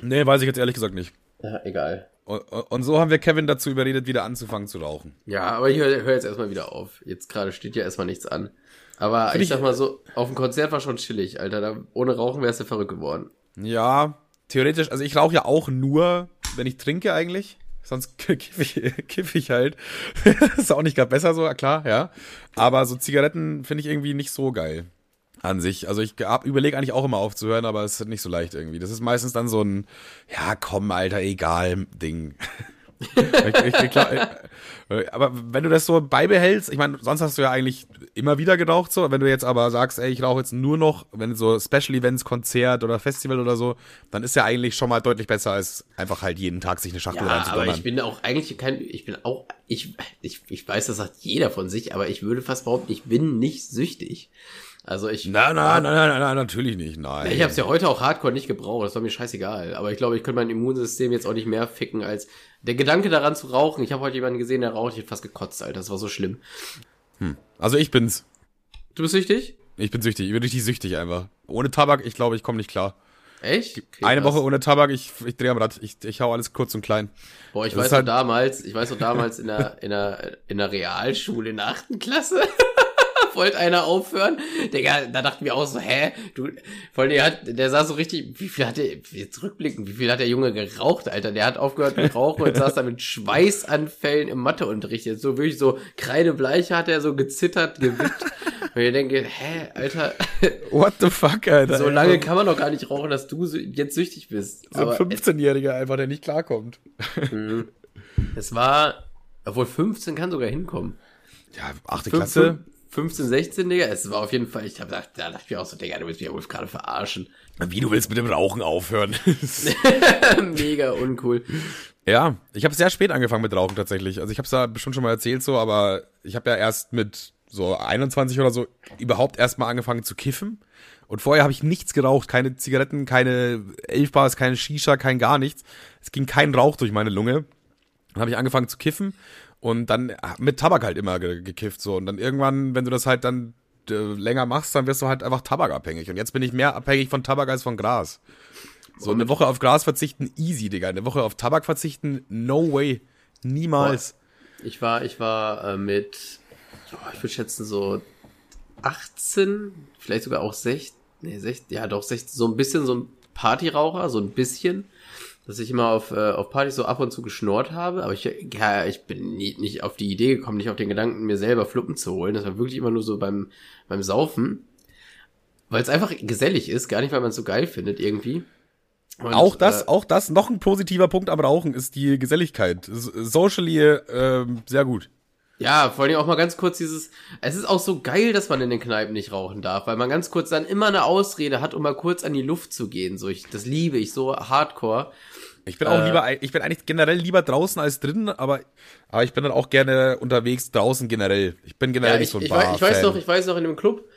nee, weiß ich jetzt ehrlich gesagt nicht. Ja, egal. Und, und so haben wir Kevin dazu überredet, wieder anzufangen zu rauchen. Ja, aber ich höre hör jetzt erstmal wieder auf. Jetzt gerade steht ja erstmal nichts an. Aber Find ich sag mal so, auf dem Konzert war schon chillig, Alter. Da, ohne Rauchen wärst du verrückt geworden. Ja, theoretisch, also ich rauche ja auch nur, wenn ich trinke eigentlich. Sonst kiff ich, kiff ich halt. ist auch nicht gerade besser so, klar, ja. Aber so Zigaretten finde ich irgendwie nicht so geil an sich. Also ich überlege eigentlich auch immer aufzuhören, aber es ist nicht so leicht irgendwie. Das ist meistens dann so ein, ja komm, Alter, egal Ding. ich, ich, ich, glaub, äh, aber wenn du das so beibehältst, ich meine, sonst hast du ja eigentlich immer wieder geraucht so. Wenn du jetzt aber sagst, ey, ich rauche jetzt nur noch, wenn so Special Events, Konzert oder Festival oder so, dann ist ja eigentlich schon mal deutlich besser als einfach halt jeden Tag sich eine Schachtel Ja, aber reinzudonnern. ich bin auch eigentlich kein, ich bin auch, ich, ich, ich weiß, das sagt jeder von sich, aber ich würde fast behaupten, ich bin nicht süchtig. Also ich. Nein, nein, nein, nein, nein, nein, natürlich nicht, nein. Ich habe es ja heute auch hardcore nicht gebraucht, das war mir scheißegal. Aber ich glaube, ich könnte mein Immunsystem jetzt auch nicht mehr ficken als der Gedanke daran zu rauchen. Ich habe heute jemanden gesehen, der raucht, ich hätte fast gekotzt, Alter. Das war so schlimm. Also ich bin's. Du bist süchtig? Ich bin süchtig, ich bin richtig süchtig einfach. Ohne Tabak, ich glaube, ich komme nicht klar. Echt? Okay, Eine krass. Woche ohne Tabak, ich, ich drehe am Rad, ich, ich hau alles kurz und klein. Boah, ich Das weiß noch halt- damals, ich weiß noch damals in der, in der, in der Realschule in der achten Klasse. Wollte einer aufhören? Digga, da dachten wir auch so, hä? Du, vor allem, der hat, der sah so richtig, wie viel hat der, jetzt rückblickend, wie viel hat der Junge geraucht, Alter? Der hat aufgehört mit Rauchen und saß da mit Schweißanfällen im Matheunterricht. Jetzt so wirklich so kreidebleich hat er so gezittert, gewippt. Und ich denke, hä, Alter, What the fuck, Alter? so lange kann man doch gar nicht rauchen, dass du jetzt süchtig bist. So ein Aber 15-Jähriger einfach, der nicht klarkommt. es war, obwohl 15 kann sogar hinkommen. Ja, achte Klasse. Fünf- 15, 16, Digga. Es war auf jeden Fall, ich hab gedacht, da dachte ich mir auch so, Digga, du willst mich ja wohl gerade verarschen. Wie, du willst mit dem Rauchen aufhören? Mega uncool. ja, ich habe sehr spät angefangen mit Rauchen tatsächlich. Also ich habe es ja bestimmt schon mal erzählt so, aber ich habe ja erst mit so 21 oder so überhaupt erst mal angefangen zu kiffen. Und vorher habe ich nichts geraucht, keine Zigaretten, keine Elfbars, keine Shisha, kein gar nichts. Es ging kein Rauch durch meine Lunge. Dann habe ich angefangen zu kiffen und dann mit Tabak halt immer ge gekifft so und dann irgendwann, wenn du das halt dann äh, länger machst, dann wirst du halt einfach tabakabhängig und jetzt bin ich mehr abhängig von Tabak als von Gras. So eine Woche auf Gras verzichten easy, Digga. Eine Woche auf Tabak verzichten no way. Niemals. Ich war, ich war äh, mit, oh, ich würde schätzen so 18, vielleicht sogar auch 16, nee, 16, ja doch 16, so ein bisschen so ein Partyraucher, so ein bisschen, dass ich immer auf, äh, auf Partys so ab und zu geschnort habe, aber ich, ja, ich bin nie, nicht auf die Idee gekommen, nicht auf den Gedanken, mir selber Fluppen zu holen. Das war wirklich immer nur so beim, beim Saufen, weil es einfach gesellig ist, gar nicht, weil man es so geil findet irgendwie. Und, auch das, äh, auch das, noch ein positiver Punkt am Rauchen ist die Geselligkeit. Socially ähm, sehr gut. Ja, vor allem auch mal ganz kurz dieses, es ist auch so geil, dass man in den Kneipen nicht rauchen darf, weil man ganz kurz dann immer eine Ausrede hat, um mal kurz an die Luft zu gehen. So, ich, das liebe ich so hardcore. Ich bin auch Äh. lieber, ich bin eigentlich generell lieber draußen als drin, aber, aber ich bin dann auch gerne unterwegs draußen generell. Ich bin generell Ja, nicht ich, so ein ich, weiß, ich weiß noch, ich weiß noch in dem Club,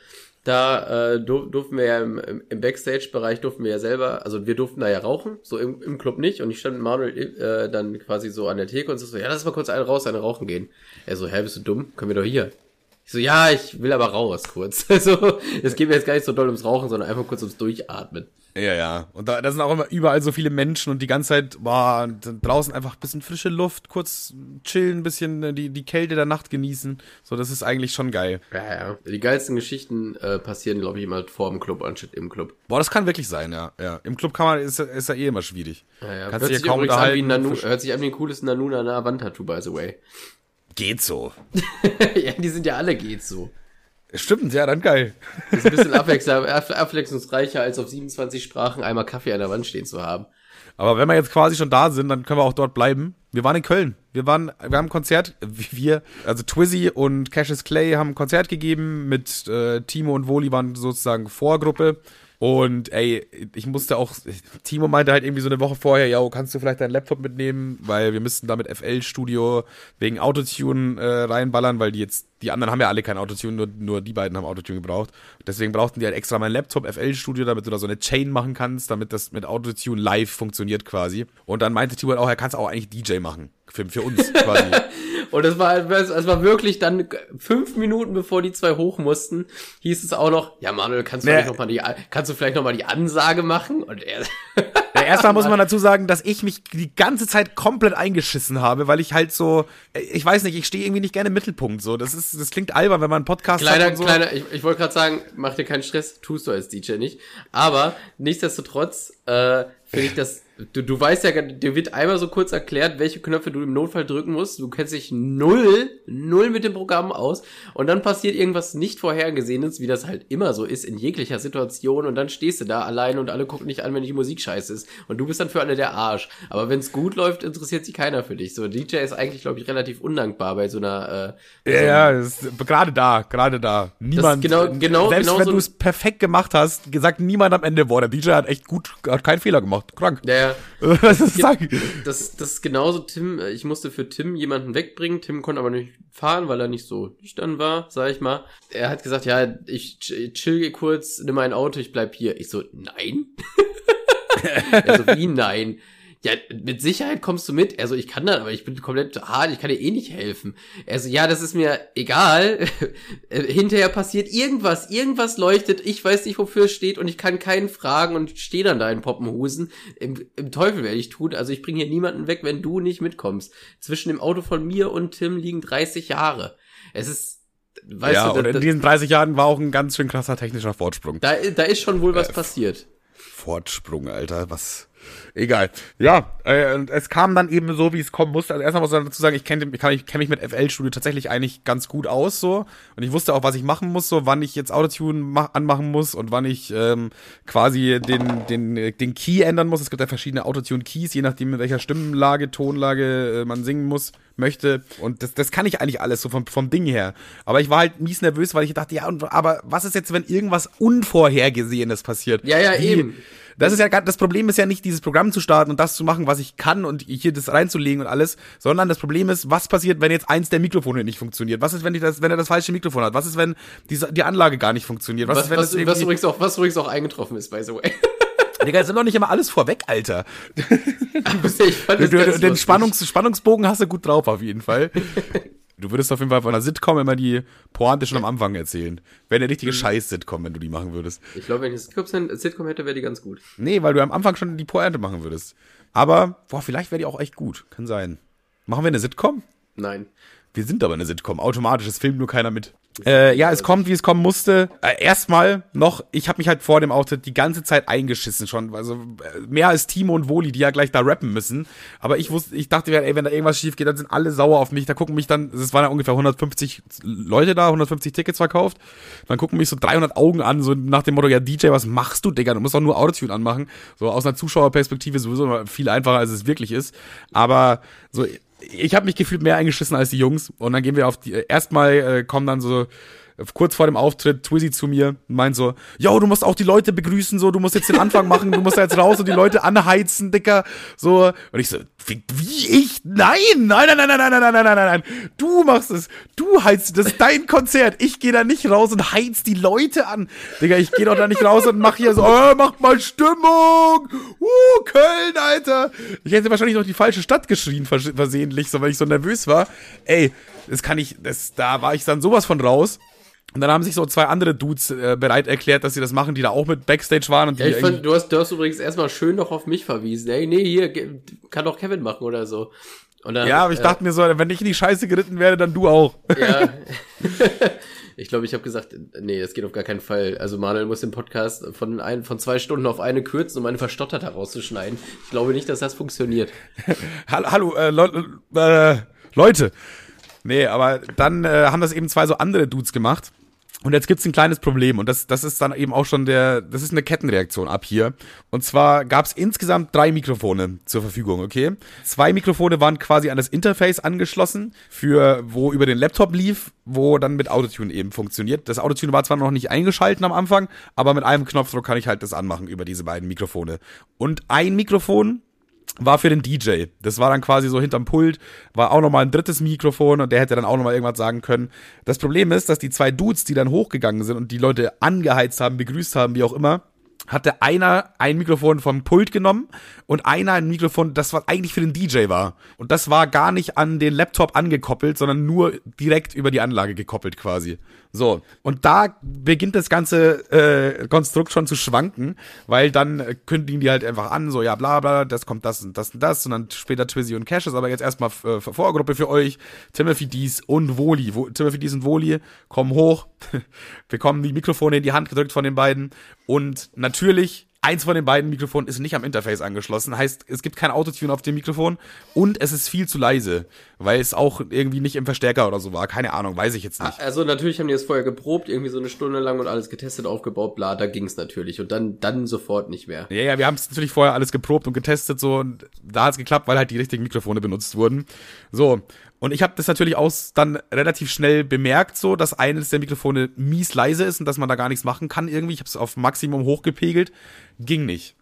da äh, dur durften wir ja im, im, Backstage-Bereich durften wir ja selber, also wir durften da ja rauchen, so im, im Club nicht. Und ich stand mit Manuel äh, dann quasi so an der Theke und so, ja, lass mal kurz einen raus, eine rauchen gehen. Er so, hä, bist du dumm? Können wir doch hier. Ich so, ja, ich will aber raus kurz. Also, es geht mir jetzt gar nicht so doll ums Rauchen, sondern einfach kurz ums Durchatmen. Ja, ja. Und da, da sind auch immer überall so viele Menschen und die ganze Zeit, boah, draußen einfach ein bisschen frische Luft, kurz chillen, ein bisschen äh, die, die Kälte der Nacht genießen. So, das ist eigentlich schon geil. Ja, ja. Die geilsten Geschichten äh, passieren, glaube ich, immer vor dem Club anstatt im Club. Boah, das kann wirklich sein, ja. ja. Im Club kann man, ist, ist ja eh immer schwierig. Ja, ja. Kannst hört, sich ja kaum an wie. Nanu, hört sich an wie ein cooles Nanuna Wandtattoo, by the way. Geht so. ja, die sind ja alle geht so. Stimmt, ja, dann geil. Ist ein bisschen abwechsl abwechslungsreicher, als auf 27 Sprachen einmal Kaffee an der Wand stehen zu haben. Aber wenn wir jetzt quasi schon da sind, dann können wir auch dort bleiben. Wir waren in Köln. Wir waren, wir haben ein Konzert, wir, also Twizzy und Cassius Clay haben ein Konzert gegeben mit äh, Timo und Woli waren sozusagen Vorgruppe. Und ey, ich musste auch, Timo meinte halt irgendwie so eine Woche vorher, ja, kannst du vielleicht deinen Laptop mitnehmen, weil wir müssten da mit FL Studio wegen Autotune äh, reinballern, weil die jetzt, die anderen haben ja alle kein Autotune, nur, nur die beiden haben Autotune gebraucht. Deswegen brauchten die halt extra meinen Laptop FL Studio, damit du da so eine Chain machen kannst, damit das mit Autotune live funktioniert quasi. Und dann meinte Timo halt auch, er kann es auch eigentlich DJ machen. Für, für uns quasi. Und es war, es war wirklich dann fünf Minuten bevor die zwei hoch mussten, hieß es auch noch, ja Manuel, kannst du Nee. vielleicht noch mal die, kannst du vielleicht noch mal die Ansage machen? Und er, erstmal muss man dazu sagen, dass ich mich die ganze Zeit komplett eingeschissen habe, weil ich halt so, ich weiß nicht, ich stehe irgendwie nicht gerne im Mittelpunkt. So, das ist, das klingt albern, wenn man einen Podcast kleiner, hat. Und so. kleiner, ich, ich wollte gerade sagen, mach dir keinen Stress, tust du als DJ nicht. Aber nichtsdestotrotz äh, finde ich das du, du weißt ja, dir wird einmal so kurz erklärt, welche Knöpfe du im Notfall drücken musst. Du kennst dich null, null mit dem Programm aus. Und dann passiert irgendwas nicht vorhergesehenes, wie das halt immer so ist in jeglicher Situation. Und dann stehst du da allein und alle gucken dich an, wenn die Musik scheiße ist. Und du bist dann für alle der Arsch. Aber wenn es gut läuft, interessiert sich keiner für dich. So, DJ ist eigentlich, glaube ich, relativ undankbar bei so einer. Äh, ja, ja ist, gerade da, gerade da. Niemand. genau, genau, selbst genau wenn so du es perfekt gemacht hast, gesagt niemand am Ende, boah, der DJ hat echt gut, hat keinen Fehler gemacht. Krank. Ja, ja. Was ist das? Das, das ist genauso Tim. äh, Ich musste für Tim jemanden wegbringen. Tim konnte aber nicht fahren, weil er nicht so nüchtern war, sag ich mal. Er hat gesagt, ja, ich ch- chill kurz, nimm ein Auto, ich bleib hier. Ich so, nein? er so, wie nein? Ja, mit Sicherheit kommst du mit. Also ich kann dann, aber ich bin komplett hart, ich kann dir eh nicht helfen. Also ja, das ist mir egal. Äh, Hinterher passiert irgendwas, irgendwas leuchtet, ich weiß nicht, wofür es steht und ich kann keinen fragen und stehe dann da in Poppenhusen. Im, Im Teufel werde ich tun. Also ich bringe hier niemanden weg, wenn du nicht mitkommst. Zwischen dem Auto von mir und Tim liegen 30 Jahre. Es ist, weißt ja, du, und da, in diesen 30 Jahren war auch ein ganz schön krasser technischer Fortsprung. da, da ist schon wohl was passiert. Fortsprung, Alter, was. Egal. Ja, äh, und es kam dann eben so, wie es kommen musste. Also erstmal muss man dazu sagen, ich kenne ich, ich kenn mich mit FL Studio tatsächlich eigentlich ganz gut aus so. Und ich wusste auch, was ich machen muss, so wann ich jetzt Autotune ma- anmachen muss und wann ich ähm, quasi den, den, den Key ändern muss. Es gibt ja verschiedene Autotune-Keys, je nachdem, in welcher Stimmenlage, Tonlage äh, man singen muss, möchte. Und das, das kann ich eigentlich alles so vom, vom Ding her. Aber ich war halt mies nervös, weil ich dachte, ja, und, aber was ist jetzt, wenn irgendwas Unvorhergesehenes passiert? Ja, ja, Wie- eben. Das ist ja das Problem ist ja nicht dieses Programm zu starten und das zu machen, was ich kann und hier das reinzulegen und alles, sondern das Problem ist, was passiert, wenn jetzt eins der Mikrofone nicht funktioniert? Was ist, wenn ich das, wenn er das falsche Mikrofon hat? Was ist, wenn diese, die Anlage gar nicht funktioniert? Was, Was, ist, wenn was, das was, übrigens auch, was übrigens auch eingetroffen ist, by the way. Digga, jetzt sind doch nicht immer alles vorweg, Alter. ich fand Du, du, den. Spannungs, Spannungsbogen hast du gut drauf, auf jeden Fall. Du würdest auf jeden Fall von einer Sitcom immer die Pointe schon am Anfang erzählen. Wäre eine Mhm. richtige Scheiß-Sitcom, wenn du die machen würdest. Ich glaube, wenn ich Sitcom, Sitcom hätte, wäre die ganz gut. Nee, weil du am Anfang schon die Pointe machen würdest. Aber, boah, vielleicht wäre die auch echt gut. Kann sein. Machen wir eine Sitcom? Nein. Wir sind aber eine Sitcom. Automatisch, es filmt nur keiner mit. Äh, ja, es kommt, wie es kommen musste. Äh, erstmal noch, ich habe mich halt vor dem Auftritt die ganze Zeit eingeschissen schon. Also äh, mehr als Timo und Woli, die ja gleich da rappen müssen. Aber ich wusste, ich dachte, ey, wenn da irgendwas schief geht, dann sind alle sauer auf mich. Da gucken mich dann, es waren ja ungefähr 150 Leute da, 150 Tickets verkauft. Dann gucken mich so 300 Augen an, so nach dem Motto, ja DJ, was machst du, Digga? Du musst doch nur Autotune anmachen. So aus einer Zuschauerperspektive sowieso viel einfacher, als es wirklich ist. Aber so ich habe mich gefühlt mehr eingeschissen als die Jungs. Und dann gehen wir auf die. Erstmal äh, kommen dann so kurz vor dem Auftritt Twizzy zu mir meint so, yo, du musst auch die Leute begrüßen, so, du musst jetzt den Anfang machen, du musst da jetzt raus und die Leute anheizen, Dicker. So. Und ich so, wie, wie ich? Nein, nein, nein, nein, nein, nein, nein, nein, nein, nein. Du machst es. Du heizt, das ist dein Konzert. Ich gehe da nicht raus und heiz die Leute an. Digga, ich gehe doch da nicht raus und mach hier so, äh, macht mal Stimmung. Uh, Köln, Alter. Ich hätte wahrscheinlich noch die falsche Stadt geschrien, vers versehentlich, so, weil ich so nervös war. Ey, das kann ich, das, da war ich dann sowas von raus. Und dann haben sich so zwei andere Dudes äh, bereit erklärt, dass sie das machen, die da auch mit Backstage waren und die Ja, ich fand, du hast, du hast übrigens erstmal schön noch auf mich verwiesen. Ey, nee, hier, kann doch Kevin machen oder so. Dann, ja, aber ich äh, dachte mir so, wenn ich in die Scheiße geritten werde, dann du auch. Ja. ich glaube, ich habe gesagt, nee, das geht auf gar keinen Fall. Also Manuel muss den Podcast von, ein, von zwei Stunden auf eine kürzen, um eine verstottert herauszuschneiden. Ich glaube nicht, dass das funktioniert. Hallo, äh, Leu äh, Leute. Nee, aber dann äh, haben das eben zwei so andere Dudes gemacht. Und jetzt gibt's ein kleines Problem und das, das ist dann eben auch schon der, das ist eine Kettenreaktion ab hier. Und zwar gab's insgesamt drei Mikrofone zur Verfügung, okay? Zwei Mikrofone waren quasi an das Interface angeschlossen, für wo über den Laptop lief, wo dann mit Autotune eben funktioniert. Das Autotune war zwar noch nicht eingeschalten am Anfang, aber mit einem Knopfdruck kann ich halt das anmachen über diese beiden Mikrofone. Und ein Mikrofon war für den DJ. Das war dann quasi so hinterm Pult, war auch nochmal ein drittes Mikrofon und der hätte dann auch nochmal irgendwas sagen können. Das Problem ist, dass die zwei Dudes, die dann hochgegangen sind und die Leute angeheizt haben, begrüßt haben, wie auch immer, hatte einer ein Mikrofon vom Pult genommen und einer ein Mikrofon, das was eigentlich für den DJ war. Und das war gar nicht an den Laptop angekoppelt, sondern nur direkt über die Anlage gekoppelt quasi. So, und da beginnt das ganze äh, Konstrukt schon zu schwanken, weil dann äh, kündigen die halt einfach an, so ja bla bla, das kommt das und das und das und dann später Twizzy und Caches, aber jetzt erstmal äh, Vorgruppe für euch, Timothy Dies und Woli. Wo, Timothy Dies und Woli kommen hoch, bekommen die Mikrofone in die Hand gedrückt von den beiden und natürlich Eins von den beiden Mikrofonen ist nicht am Interface angeschlossen, heißt, es gibt kein Autotune auf dem Mikrofon und es ist viel zu leise, weil es auch irgendwie nicht im Verstärker oder so war. Keine Ahnung, weiß ich jetzt nicht. Also natürlich haben die das vorher geprobt, irgendwie so eine Stunde lang und alles getestet, aufgebaut, bla, da ging's natürlich und dann dann sofort nicht mehr. Ja, ja, wir haben es natürlich vorher alles geprobt und getestet so und da hat's geklappt, weil halt die richtigen Mikrofone benutzt wurden. So, und ich habe das natürlich auch dann relativ schnell bemerkt, so, dass eines der Mikrofone mies leise ist und dass man da gar nichts machen kann irgendwie. Ich habe es auf Maximum hochgepegelt, ging nicht.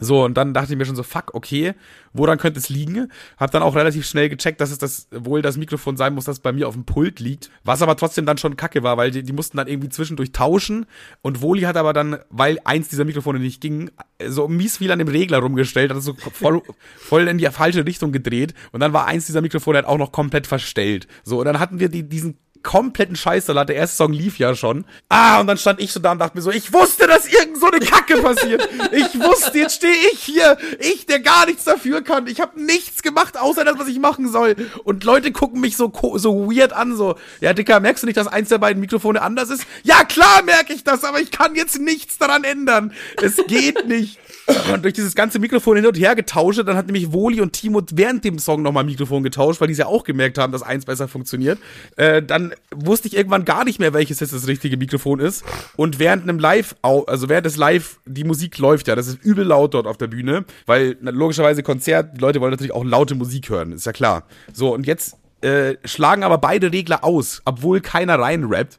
So, und dann dachte ich mir schon so, fuck, okay, woran könnte es liegen? Hab dann auch relativ schnell gecheckt, dass es das wohl das Mikrofon sein muss, das bei mir auf dem Pult liegt. Was aber trotzdem dann schon kacke war, weil die, die mussten dann irgendwie zwischendurch tauschen. Und Woli hat aber dann, weil eins dieser Mikrofone nicht ging, so mies viel an dem Regler rumgestellt, hat es so voll, voll in die falsche Richtung gedreht. Und dann war eins dieser Mikrofone halt auch noch komplett verstellt. So, und dann hatten wir die, diesen kompletten Scheißsalat. Der erste Song lief ja schon. Ah, und dann stand ich so da und dachte mir so, ich wusste, dass irgend so eine Kacke passiert. Ich wusste, jetzt stehe ich hier. Ich, der gar nichts dafür kann. Ich habe nichts gemacht, außer das, was ich machen soll. Und Leute gucken mich so, so weird an, so, ja, Dicker, merkst du nicht, dass eins der beiden Mikrofone anders ist? Ja, klar merke ich das, aber ich kann jetzt nichts daran ändern. Es geht nicht. Und durch dieses ganze Mikrofon hin und her getauscht, dann hat nämlich Woli und Timo während dem Song nochmal Mikrofon getauscht, weil die ja auch gemerkt haben, dass eins besser funktioniert. Äh, dann wusste ich irgendwann gar nicht mehr, welches jetzt das richtige Mikrofon ist. Und während einem Live, also während des Live, die Musik läuft ja, das ist übel laut dort auf der Bühne, weil logischerweise Konzert, die Leute wollen natürlich auch laute Musik hören, ist ja klar. So, und jetzt äh, schlagen aber beide Regler aus, obwohl keiner reinrappt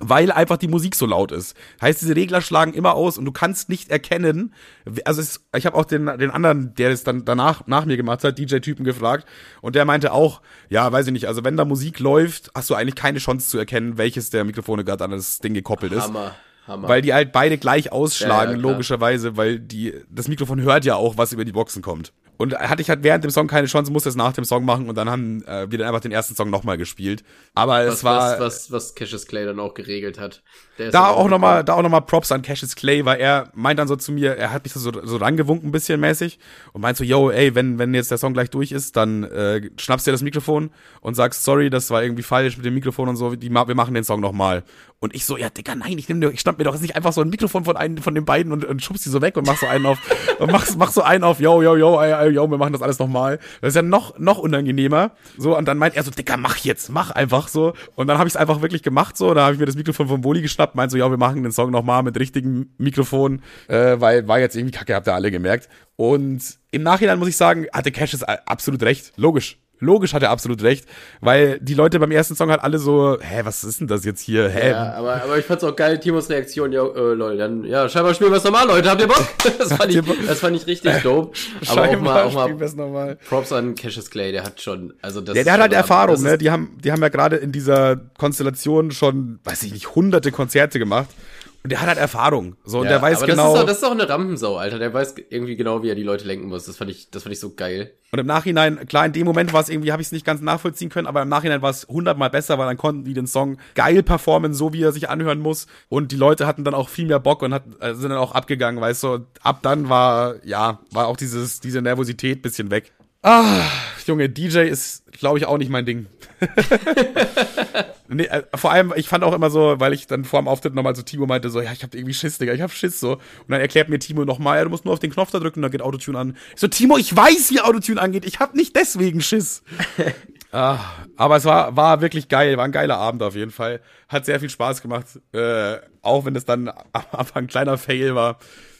weil einfach die Musik so laut ist. Heißt, diese Regler schlagen immer aus und du kannst nicht erkennen, also es, ich habe auch den, den anderen, der es dann danach nach mir gemacht hat, DJ-Typen gefragt und der meinte auch, ja, weiß ich nicht, also wenn da Musik läuft, hast du eigentlich keine Chance zu erkennen, welches der Mikrofone gerade an das Ding gekoppelt ist. Hammer. Hammer. Weil die halt beide gleich ausschlagen, Ja, ja, logischerweise, weil die, das Mikrofon hört ja auch, was über die Boxen kommt. Und hatte ich halt während dem Song keine Chance, musste es nach dem Song machen und dann haben äh, wir dann einfach den ersten Song nochmal gespielt. Aber es was, war. was, was, was Cassius Clay dann auch geregelt hat. Da auch nochmal, gekommen. da auch noch mal Props an Cassius Clay, weil er meint dann so zu mir, er hat mich so, so rangewunken ein bisschen mäßig und meint so, yo, ey, wenn, wenn jetzt der Song gleich durch ist, dann äh, schnappst dir das Mikrofon und sagst, sorry, das war irgendwie falsch mit dem Mikrofon und so, die, wir machen den Song nochmal. Und ich so, ja, Digga, nein, ich nehme ich schnapp mir doch jetzt nicht einfach so ein Mikrofon von einem von den beiden und, und schubst die so weg und mach so einen auf, und mach, mach so einen auf, yo, yo, yo, ey, ey, yo, wir machen das alles nochmal. Das ist ja noch, noch unangenehmer. So, und dann meint er so, Digga, mach jetzt, mach einfach so. Und dann habe ich es einfach wirklich gemacht so, da habe ich mir das Mikrofon vom Woli geschnappt, meint so, ja, wir machen den Song nochmal mit richtigem Mikrofon, äh, weil war jetzt irgendwie kacke, habt ihr alle gemerkt. Und im Nachhinein muss ich sagen, hatte Cash es absolut recht. Logisch. Logisch hat er absolut recht, weil die Leute beim ersten Song halt alle so, hä, was ist denn das jetzt hier? Hä? Ja, aber, aber ich fand's auch geil, Timos Reaktion, ja, äh, lol, dann, ja, scheinbar spielen wir es normal, Leute, habt ihr Bock? Das fand ich, das fand ich richtig dope. Aber auch mal, auch spielen mal nochmal. Props an Cassius Clay, der hat schon, also das Ja, der hat halt Erfahrung, ne? Die haben, die haben ja gerade in dieser Konstellation schon, weiß ich nicht, hunderte Konzerte gemacht. Und der hat halt Erfahrung. So, und ja, der weiß aber genau. Das ist, auch, das ist auch eine Rampensau, Alter. Der weiß irgendwie genau, wie er die Leute lenken muss. Das fand ich, das fand ich so geil. Und im Nachhinein, klar, in dem Moment war es irgendwie, habe ich es nicht ganz nachvollziehen können, aber im Nachhinein war es hundertmal besser, weil dann konnten die den Song geil performen, so wie er sich anhören muss. Und die Leute hatten dann auch viel mehr Bock und hat, äh, sind dann auch abgegangen, weißt du. Und ab dann war, ja, war auch dieses, diese Nervosität bisschen weg. Ah, Junge, DJ ist, glaube ich, auch nicht mein Ding. nee, äh, vor allem, ich fand auch immer so, weil ich dann vor dem Auftritt nochmal zu Timo meinte, so, ja, ich hab irgendwie Schiss, Digga, ich hab Schiss, so. Und dann erklärt mir Timo nochmal, ja, du musst nur auf den Knopf da drücken, dann geht Autotune an. Ich so, Timo, ich weiß, wie Autotune angeht, ich hab nicht deswegen Schiss. ah, aber es war, war wirklich geil, war ein geiler Abend auf jeden Fall. Hat sehr viel Spaß gemacht, äh, auch wenn es dann am Anfang ein kleiner Fail war.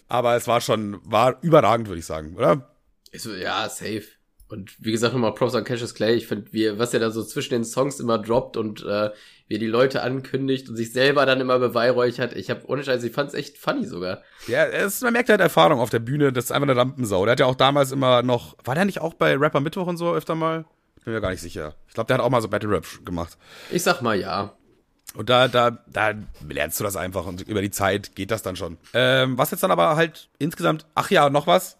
Aber es war schon, war überragend, würde ich sagen, oder? Ich so, ja, safe. Und wie gesagt, nochmal Props an Cassius Clay. Ich finde, wie, was er da so zwischen den Songs immer droppt und äh, wie er die Leute ankündigt und sich selber dann immer beweihräuchert. Ich habe ohne Scheiß, ich fand's echt funny sogar. Ja, es, man merkt halt Erfahrung auf der Bühne, das ist einfach eine Rampensau. Der hat ja auch damals immer noch, war der nicht auch bei Rapper Mittwoch und so öfter mal? Bin mir gar nicht sicher. Ich glaube, der hat auch mal so Battle Rap gemacht. Ich sag mal ja. Und da, da, da lernst du das einfach und über die Zeit geht das dann schon. Ähm, was jetzt dann aber halt insgesamt, ach ja, noch was.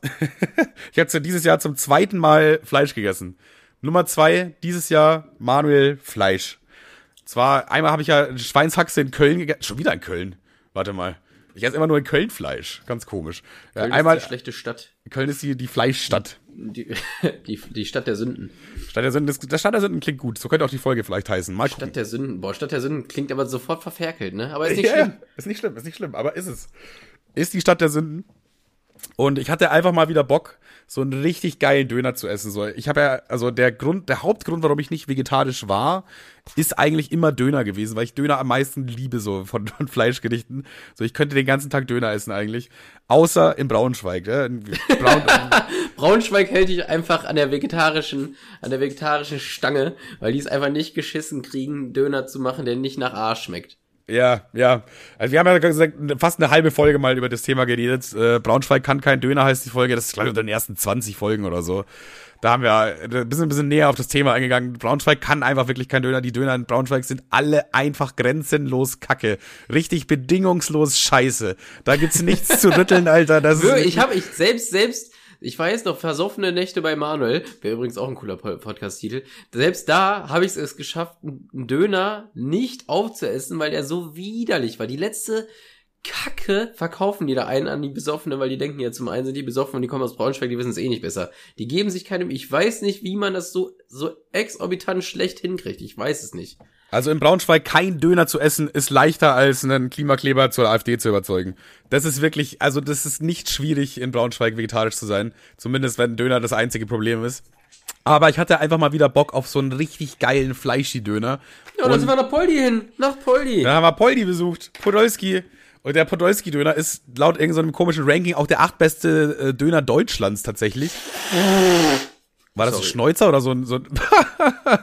ich habe dieses Jahr zum zweiten Mal Fleisch gegessen. Nummer zwei, dieses Jahr Manuel Fleisch. Zwar, einmal habe ich ja Schweinshaxe in Köln gegessen. Schon wieder in Köln. Warte mal. Ich esse immer nur in Köln Fleisch. Ganz komisch. Köln einmal, ist die schlechte Stadt. Köln ist die, die Fleischstadt. Die, die, die Stadt der Sünden. Stadt der Sünden, das, Stadt der Sünden klingt gut. So könnte auch die Folge vielleicht heißen. Mal gucken. Stadt der Sünden. Boah, Stadt der Sünden klingt aber sofort verferkelt, ne? Aber ist nicht Ja, schlimm. Ist nicht schlimm, ist nicht schlimm, aber ist es. Ist die Stadt der Sünden. Und ich hatte einfach mal wieder Bock, so einen richtig geilen Döner zu essen. So, ich habe ja, also der Grund, der Hauptgrund, warum ich nicht vegetarisch war, ist eigentlich immer Döner gewesen, weil ich Döner am meisten liebe, so von, von Fleischgerichten. So, ich könnte den ganzen Tag Döner essen eigentlich. Außer in Braunschweig. Ja? In Braun, Braunschweig hält dich einfach an der vegetarischen, an der vegetarischen Stange, weil die es einfach nicht geschissen kriegen, Döner zu machen, der nicht nach Arsch schmeckt. Ja, ja. Also wir haben ja gesagt, fast eine halbe Folge mal über das Thema geredet. Äh, Braunschweig kann kein Döner, heißt die Folge. Das ist, glaube ich, unter den ersten 20 Folgen oder so. Da haben wir ein bisschen, ein bisschen näher auf das Thema eingegangen. Braunschweig kann einfach wirklich kein Döner. Die Döner in Braunschweig sind alle einfach grenzenlos Kacke. Richtig bedingungslos Scheiße. Da gibt's nichts zu rütteln, Alter. Das ist Ich habe ich selbst, selbst, ich weiß noch, versoffene Nächte bei Manuel, wäre übrigens auch ein cooler Po- Podcast-Titel. Selbst da habe ich es geschafft, einen Döner nicht aufzuessen, weil der so widerlich war. Die letzte Kacke verkaufen die da einen an die Besoffenen, weil die denken ja zum einen sind die besoffen und die kommen aus Braunschweig, die wissen es eh nicht besser. Die geben sich keinem, ich weiß nicht, wie man das so, so exorbitant schlecht hinkriegt. Ich weiß es nicht. Also in Braunschweig kein Döner zu essen ist leichter als einen Klimakleber zur AfD zu überzeugen. Das ist wirklich, also das ist nicht schwierig in Braunschweig vegetarisch zu sein. Zumindest wenn Döner das einzige Problem ist. Aber ich hatte einfach mal wieder Bock auf so einen richtig geilen Fleischi-Döner. Ja, dann sind wir nach Poldi hin. Nach Poldi. dann haben wir Poldi besucht, Podolski. Und der Podolski-Döner ist laut irgendeinem komischen Ranking auch der achtbeste äh, Döner Deutschlands tatsächlich. War das ein Sorry. Schneuzer oder so ein, so ein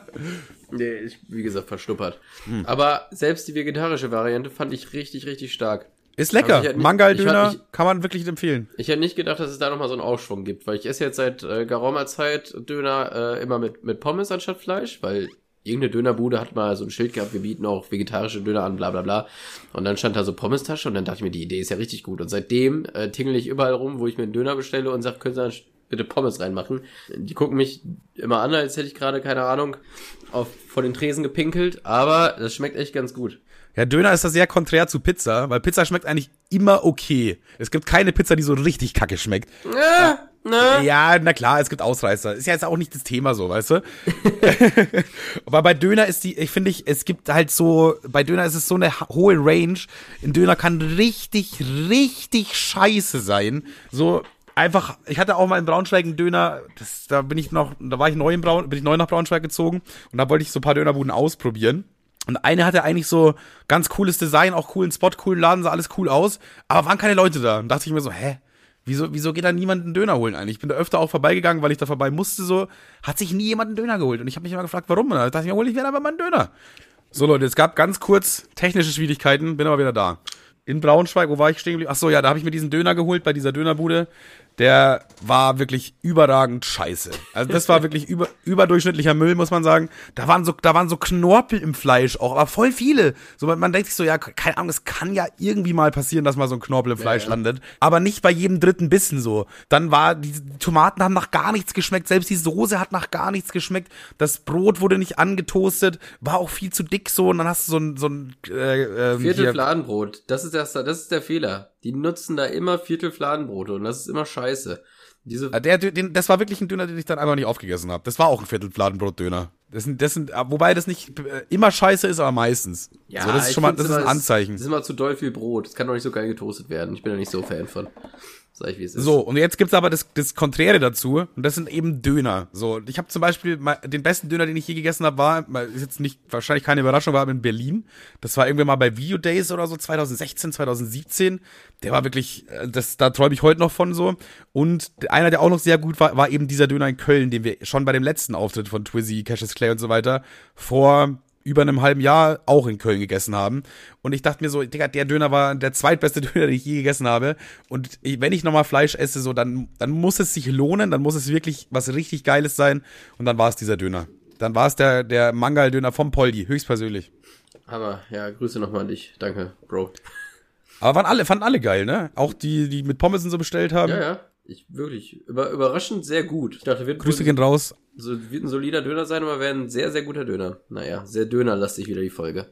Nee, ich, wie gesagt, verstuppert. Aber selbst die vegetarische Variante fand ich richtig, richtig stark. Ist lecker. Also hätte nicht- Mangal-Döner kann man wirklich empfehlen. Ich hätte nicht gedacht, dass es da nochmal so einen Aufschwung gibt, weil ich esse jetzt seit äh, geraumer Zeit Döner äh, immer mit, mit Pommes anstatt Fleisch, weil irgendeine Dönerbude hat mal so ein Schild gehabt, wir bieten auch vegetarische Döner an, bla bla bla. Und dann stand da so Pommes-Tasche und dann dachte ich mir, die Idee ist ja richtig gut. Und seitdem äh, tingle ich überall rum, wo ich mir einen Döner bestelle und sage, können Sie bitte Pommes reinmachen. Die gucken mich immer an, als hätte ich gerade, keine Ahnung, auf, vor den Tresen gepinkelt, aber das schmeckt echt ganz gut. Ja, Döner ist da sehr konträr zu Pizza, weil Pizza schmeckt eigentlich immer okay. Es gibt keine Pizza, die so richtig kacke schmeckt. Ja, na, Ja, na klar, es gibt Ausreißer. Ist ja jetzt auch nicht das Thema so, weißt du? Aber bei Döner ist die, ich finde ich, es gibt halt so, bei Döner ist es so eine hohe Range. Ein Döner kann richtig, richtig scheiße sein. So einfach, ich hatte auch mal in Braunschweig einen Döner, das, da bin ich noch, da war ich neu in Braun, bin ich neu nach Braunschweig gezogen und da wollte ich so ein paar Dönerbuden ausprobieren. Und eine hatte eigentlich so ganz cooles Design, auch coolen Spot, coolen Laden, sah alles cool aus, aber waren keine Leute da. Und dachte ich mir so, hä? Wieso, wieso geht da niemand einen Döner holen eigentlich? Ich bin da öfter auch vorbeigegangen, weil ich da vorbei musste so. Hat sich nie jemand einen Döner geholt. Und ich habe mich immer gefragt, warum. Und da dachte ich mir, hol ich mir einfach mal einen Döner. So Leute, es gab ganz kurz technische Schwierigkeiten, bin aber wieder da. In Braunschweig, wo war ich stehen geblieben? Ach so, ja, da habe ich mir diesen Döner geholt bei dieser Dönerbude. Der war wirklich überragend scheiße. Also das war wirklich über, überdurchschnittlicher Müll, muss man sagen. Da waren so, da waren so Knorpel im Fleisch auch, aber voll viele. So, man, man denkt sich so, ja, keine Ahnung, es kann ja irgendwie mal passieren, dass mal so ein Knorpel im Fleisch ja. landet. Aber nicht bei jedem dritten Bissen so. Dann war, die Tomaten haben nach gar nichts geschmeckt, selbst die Soße hat nach gar nichts geschmeckt. Das Brot wurde nicht angetoastet, war auch viel zu dick so und dann hast du so ein, so ein, äh, ähm, Viertel Fladenbrot, das ist, das, das ist der Fehler. Die nutzen da immer Viertel Fladenbrote und das ist immer scheiße. Diese, Äh, Der, den, das war wirklich ein Döner, den ich dann einfach nicht aufgegessen habe. Das war auch ein Viertel Fladenbrot-Döner. Das sind, das sind, wobei das nicht äh, immer scheiße ist, aber meistens. so, das ist schon mal, das ist ein Anzeichen. Das ist immer zu doll viel Brot. Das kann doch nicht so geil getoastet werden. Ich bin da nicht so Fan von. Sag ich, wie es ist. So, und jetzt gibt's aber das, das Konträre dazu, und das sind eben Döner. So, ich habe zum Beispiel mal, den besten Döner, den ich je gegessen habe, war, ist jetzt nicht, wahrscheinlich keine Überraschung, war in Berlin. Das war irgendwann mal bei Video Days oder so, 2016, 2017. Der war wirklich, äh, das, da träume ich heute noch von so. Und einer, der auch noch sehr gut war, war eben dieser Döner in Köln, den wir schon bei dem letzten Auftritt von Twizzy, Cassius Clay und so weiter vor über einem halben Jahr auch in Köln gegessen haben. Und ich dachte mir so, Digga, der Döner war der zweitbeste Döner, den ich je gegessen habe. Und ich, wenn ich nochmal Fleisch esse, so, dann, dann muss es sich lohnen, dann muss es wirklich was richtig Geiles sein. Und dann war es dieser Döner. Dann war es der, der Mangal-Döner vom Poldi, höchstpersönlich. Hammer. Ja, Grüße nochmal an dich. Danke, Bro. Aber waren alle, fanden alle geil, ne? Auch die, die mit Pommes und so bestellt haben. Ja, ja. Ich wirklich über, überraschend sehr gut. Ich dachte, wird, Grüße gehen raus. so, wird ein solider Döner sein, aber wäre ein sehr, sehr guter Döner. Naja, sehr dönerlastig wieder die Folge.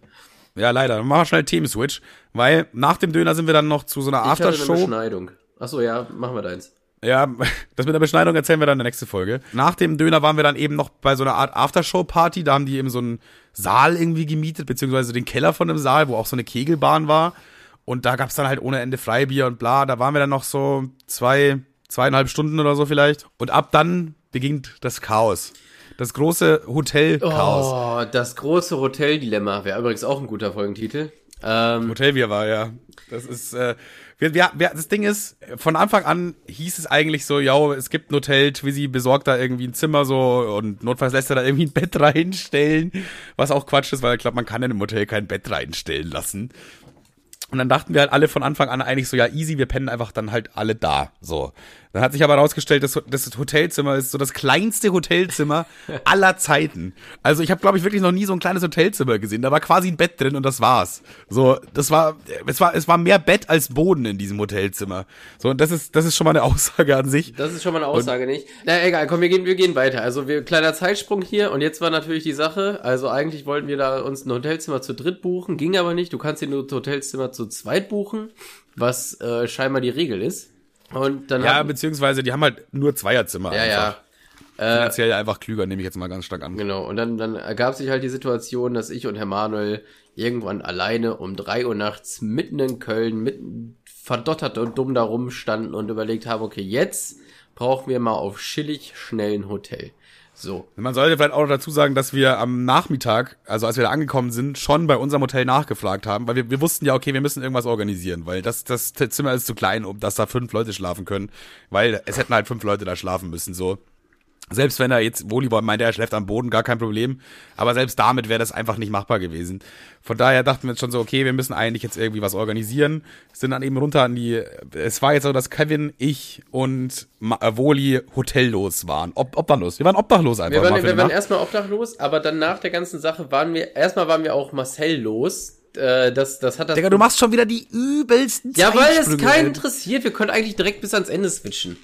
Ja, leider. Dann machen wir schnell Themenswitch, weil nach dem Döner sind wir dann noch zu so einer Ich hatte eine Aftershow. Beschneidung. Achso, ja, machen wir deins. Ja, das mit der Beschneidung erzählen wir dann in der nächsten Folge. Nach dem Döner waren wir dann eben noch bei so einer Art Aftershow-Party. Da haben die eben so einen Saal irgendwie gemietet, beziehungsweise den Keller von dem Saal, wo auch so eine Kegelbahn war. Und da gab's dann halt ohne Ende Freibier und bla. Da waren wir dann noch so zwei, zweieinhalb Stunden oder so vielleicht. Und ab dann beginnt das Chaos. Das große Hotel-Chaos. Oh, das große Hoteldilemma wäre übrigens auch ein guter Folgentitel. Ähm, Hotel wir war, ja. Das ist, äh, wir, wir, wir, das Ding ist, von Anfang an hieß es eigentlich so, ja, es gibt ein Hotel, Twizzy besorgt da irgendwie ein Zimmer so und notfalls lässt er da irgendwie ein Bett reinstellen, was auch Quatsch ist, weil ich glaube, man kann in einem Hotel kein Bett reinstellen lassen. Und dann dachten wir halt alle von Anfang an eigentlich so, ja, easy, wir pennen einfach dann halt alle da. So. Dann hat sich aber herausgestellt, das, das Hotelzimmer ist so das kleinste Hotelzimmer aller Zeiten. Also ich habe, glaube ich, wirklich noch nie so ein kleines Hotelzimmer gesehen. Da war quasi ein Bett drin und das war's. So, das war, es war, es war mehr Bett als Boden in diesem Hotelzimmer. So, und das ist, das ist schon mal eine Aussage an sich. das ist schon mal eine Aussage, nicht? Na egal, komm, wir gehen, wir gehen weiter. Also wir kleiner Zeitsprung hier und jetzt war natürlich die Sache. Also eigentlich wollten wir da uns ein Hotelzimmer zu dritt buchen, ging aber nicht. Du kannst dir nur ein Hotelzimmer zu zweit buchen, was äh, scheinbar die Regel ist. Und dann Ja, haben- beziehungsweise die haben halt nur Zweierzimmer. ja, ja. einfach. Finanziell einfach klüger, nehme ich jetzt mal ganz stark an. Genau, und dann, dann ergab sich halt die Situation, dass ich und Herr Manuel irgendwann alleine um drei Uhr nachts mitten in Köln, mitten verdottert und dumm da rumstanden und überlegt haben, okay, jetzt brauchen wir mal auf chillig schnell ein Hotel. So. Man sollte vielleicht auch noch dazu sagen, dass wir am Nachmittag, also als wir da angekommen sind, schon bei unserem Hotel nachgefragt haben, weil wir, wir wussten ja, okay, wir müssen irgendwas organisieren, weil das, das Zimmer ist zu klein, um dass da fünf Leute schlafen können, weil es hätten halt fünf Leute da schlafen müssen, so. Selbst wenn er jetzt Volleyball meint, er schläft am Boden, gar kein Problem. Aber selbst damit wäre das einfach nicht machbar gewesen. Von daher dachten wir uns schon so, okay, wir müssen eigentlich jetzt irgendwie was organisieren. Sind dann eben runter an die, es war jetzt so, dass Kevin, ich und Ma äh, Woli hotellos waren. Ob obdachlos. Wir waren obdachlos einfach Wir waren, wir waren erstmal obdachlos, aber dann nach der ganzen Sache waren wir, erstmal waren wir auch Marcel los. Äh, das, das hat das. Digga, du machst schon wieder die übelsten ja, weil es keinen interessiert. Wir können eigentlich direkt bis ans Ende switchen.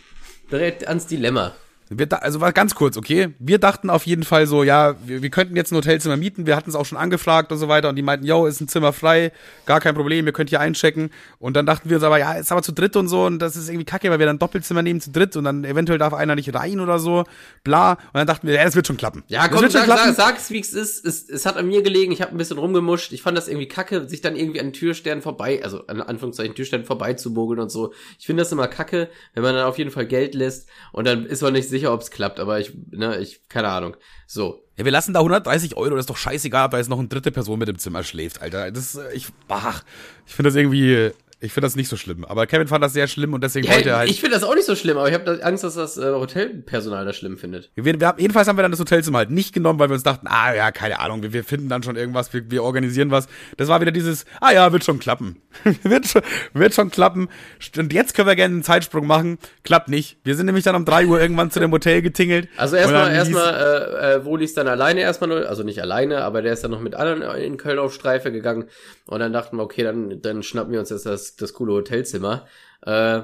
Direkt ans Dilemma. Wir da, also war ganz kurz, okay? Wir dachten auf jeden Fall so, ja, wir, wir könnten jetzt ein Hotelzimmer mieten. Wir hatten es auch schon angefragt und so weiter. Und die meinten, yo, ist ein Zimmer frei, gar kein Problem, ihr könnt hier einchecken. Und dann dachten wir uns aber, ja, ist aber zu dritt und so. Und das ist irgendwie kacke, weil wir dann Doppelzimmer nehmen zu dritt. Und dann eventuell darf einer nicht rein oder so. Bla. Und dann dachten wir, ja, das wird schon klappen. Ja, komm, wird schon sag, sag, sag's, wie es ist. Es, es hat an mir gelegen, ich habe ein bisschen rumgemuscht. Ich fand das irgendwie kacke, sich dann irgendwie an Türstern vorbei, also an Anführungszeichen Türstern vorbei zu mogeln und so. Ich finde das immer kacke, wenn man dann auf jeden Fall Geld lässt und dann ist man nicht sicher, ob es klappt. Aber ich, ne, ich, keine Ahnung. So. Ja, wir lassen da 130 Euro, das ist doch scheißegal, ob da jetzt noch eine dritte Person mit im Zimmer schläft, Alter. Das, äh, ich, ach, ich finde das irgendwie, ich finde das nicht so schlimm. Aber Kevin fand das sehr schlimm und deswegen wollte er Ja, halt. ich finde das auch nicht so schlimm, aber ich habe Angst, dass das äh, Hotelpersonal das schlimm findet. Wir, wir haben, jedenfalls haben wir dann das Hotelzimmer halt nicht genommen, weil wir uns dachten, ah ja, keine Ahnung, wir, wir finden dann schon irgendwas, wir, wir organisieren was. Das war wieder dieses, ah ja, wird schon klappen. wird, schon, wird schon klappen. Und jetzt können wir gerne einen Zeitsprung machen. Klappt nicht. Wir sind nämlich dann um drei Uhr irgendwann zu dem Hotel getingelt. Also erstmal, erstmal, äh, äh, Woli ist dann alleine erstmal, also nicht alleine, aber der ist dann noch mit anderen in Köln auf Streife gegangen. Und dann dachten wir, okay, dann, dann schnappen wir uns jetzt das, das coole Hotelzimmer. Äh,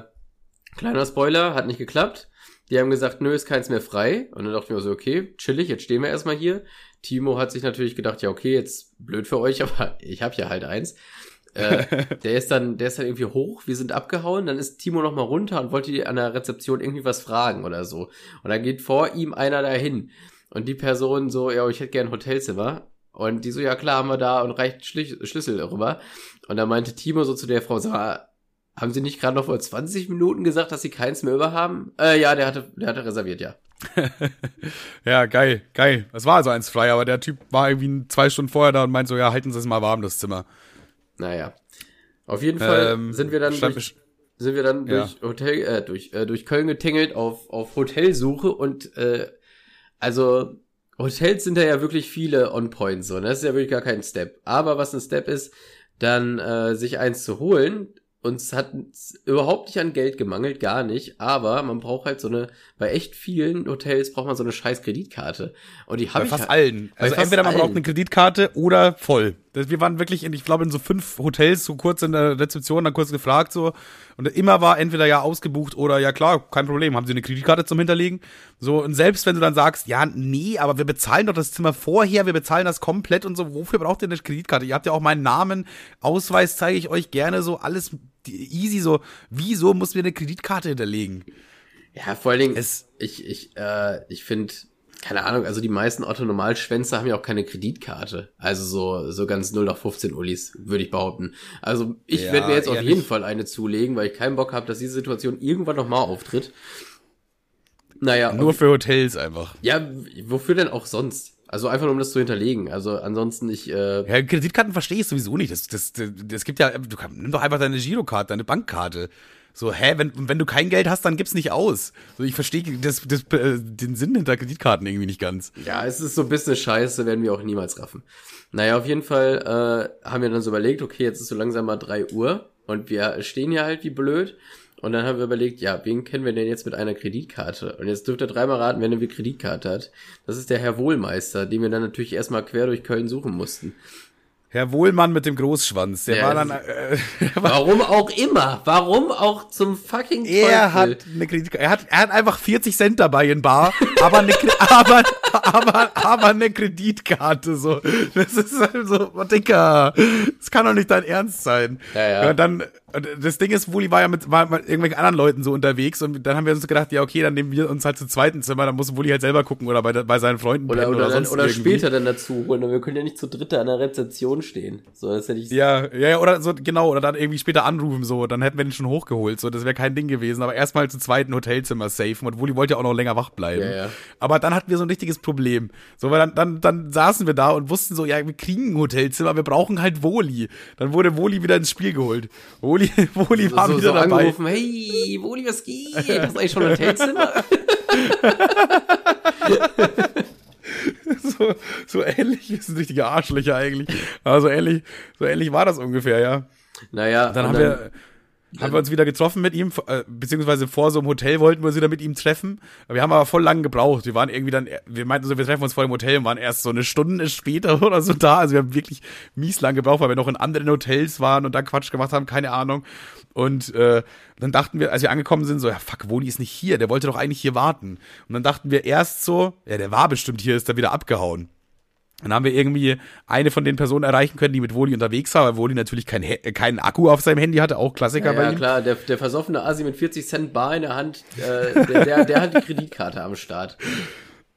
kleiner Spoiler, hat nicht geklappt. Die haben gesagt, nö, ist keins mehr frei. Und dann dachten wir so, okay, chillig, jetzt stehen wir erstmal hier. Timo hat sich natürlich gedacht, ja, okay, jetzt blöd für euch, aber ich habe ja halt eins. äh, der ist dann, der ist dann irgendwie hoch, wir sind abgehauen, dann ist Timo noch mal runter und wollte an der Rezeption irgendwie was fragen oder so. Und dann geht vor ihm einer dahin. Und die Person so, ja, ich hätte gern ein Hotelzimmer. Und die so, ja klar, haben wir da und reicht Schlich Schlüssel rüber. Und dann meinte Timo so zu der Frau, sag haben Sie nicht gerade noch vor 20 Minuten gesagt, dass Sie keins mehr über haben? Äh, ja, der hatte, der hatte reserviert, ja. Ja, geil, geil. Es war also eins frei, aber der Typ war irgendwie zwei Stunden vorher da und meint so, ja, halten Sie es mal warm, das Zimmer. Naja. Auf jeden Fall Ähm, sind wir dann durch, sind wir dann Ja. durch Hotel, äh, durch, äh, durch Köln getingelt auf, auf Hotelsuche und äh, also Hotels sind da ja wirklich viele on point so, ne? Das ist ja wirklich gar kein Step. Aber was ein Step ist, dann äh, sich eins zu holen. Uns hat überhaupt nicht an Geld gemangelt, gar nicht. Aber man braucht halt so eine, bei echt vielen Hotels braucht man so eine scheiß Kreditkarte. Und die Bei habe ich fast halt- allen. bei Also fast entweder man braucht allen. eine Kreditkarte oder voll. Wir waren wirklich, in, ich glaube, in so fünf Hotels, so kurz in der Rezeption, dann kurz gefragt so. Und immer war entweder ja ausgebucht oder ja klar, kein Problem, haben Sie eine Kreditkarte zum Hinterlegen? So, und selbst wenn du dann sagst, ja, nee, aber wir bezahlen doch das Zimmer vorher, wir bezahlen das komplett und so, wofür braucht ihr eine Kreditkarte? Ihr habt ja auch meinen Namen, Ausweis zeige ich euch gerne, so alles easy, so, wieso muss mir eine Kreditkarte hinterlegen? Ja, vor allen Dingen, es, ich, ich, äh, ich finde, keine Ahnung, also die meisten Otto-Normalschwänze haben ja auch keine Kreditkarte. Also so, so ganz 0 nach 15 Ulis, würde ich behaupten. Also ich ja, werde mir jetzt auf jeden nicht. Fall eine zulegen, weil ich keinen Bock habe, dass diese Situation irgendwann nochmal auftritt. Naja. Nur für Hotels einfach. Ja, wofür denn auch sonst? Also einfach nur, um das zu hinterlegen. Also ansonsten ich. Äh ja, Kreditkarten verstehe ich sowieso nicht. Das, das, das, das gibt ja, du kannst, nimm doch einfach deine Girokarte, deine Bankkarte. So, hä, wenn, wenn du kein Geld hast, dann gib's nicht aus. So, ich verstehe das, das, äh, den Sinn hinter Kreditkarten irgendwie nicht ganz. Ja, es ist so ein bisschen scheiße, werden wir auch niemals raffen. Naja, auf jeden Fall äh, haben wir dann so überlegt, okay, jetzt ist so langsam mal drei Uhr und wir stehen hier halt wie blöd. Und dann haben wir überlegt, ja, wen kennen wir denn jetzt mit einer Kreditkarte? Und jetzt dürft ihr dreimal raten, wer eine Kreditkarte hat. Das ist der Herr Wohlmeister, den wir dann natürlich erstmal quer durch Köln suchen mussten. Herr Wohlmann mit dem Großschwanz, der ja, war dann. Äh, warum auch immer, warum auch zum fucking Teufel. Er hat eine Kreditkarte, er hat, er hat einfach 40 Cent dabei in Bar, aber eine, aber, aber, aber eine Kreditkarte so. Das ist halt so, Dicker, das kann doch nicht dein Ernst sein. Ja, ja. Und dann das Ding ist, Wuli war ja mit, war mit irgendwelchen anderen Leuten so unterwegs und dann haben wir uns gedacht, ja, okay, dann nehmen wir uns halt zum zweiten Zimmer, dann muss Wuli halt selber gucken oder bei, bei seinen Freunden oder, oder, oder, sonst oder später dann dazu holen. Wir können ja nicht zu dritte an der Rezeption stehen. So, das hätte ich ja, ja, ja, oder so, genau, oder dann irgendwie später anrufen, so, dann hätten wir den schon hochgeholt, so, das wäre kein Ding gewesen, aber erstmal zum zweiten Hotelzimmer safen und Wuli wollte ja auch noch länger wach bleiben. Ja, ja. Aber dann hatten wir so ein richtiges Problem. So, weil dann, dann, dann saßen wir da und wussten so, ja, wir kriegen ein Hotelzimmer, wir brauchen halt Woli. Dann wurde Woli wieder ins Spiel geholt. Woli, Woli war so, wieder so dabei. angerufen, hey, Woli, was geht? Hast du eigentlich schon ein Hotelzimmer? so, so ähnlich ist ein richtiger Arschlöcher eigentlich. Aber so ähnlich, so ähnlich war das ungefähr, ja. Naja. Dann haben dann, wir, haben wir uns wieder getroffen mit ihm, äh, beziehungsweise vor so einem Hotel wollten wir uns wieder mit ihm treffen. Wir haben aber voll lang gebraucht. Wir waren irgendwie dann, wir meinten so, wir treffen uns vor dem Hotel und waren erst so eine Stunde später oder so da. Also wir haben wirklich mies lang gebraucht, weil wir noch in anderen Hotels waren und da Quatsch gemacht haben, keine Ahnung. Und äh, dann dachten wir, als wir angekommen sind, so, ja fuck, Woli ist nicht hier, der wollte doch eigentlich hier warten. Und dann dachten wir erst so, ja, der war bestimmt hier, ist da wieder abgehauen. Dann haben wir irgendwie eine von den Personen erreichen können, die mit Woli unterwegs war, weil Woli natürlich keinen kein Akku auf seinem Handy hatte, auch Klassiker ja, bei ja, ihm. Ja, klar, der, der versoffene Asi mit 40 Cent Bar in der Hand, äh, der, der, der hat die Kreditkarte am Start.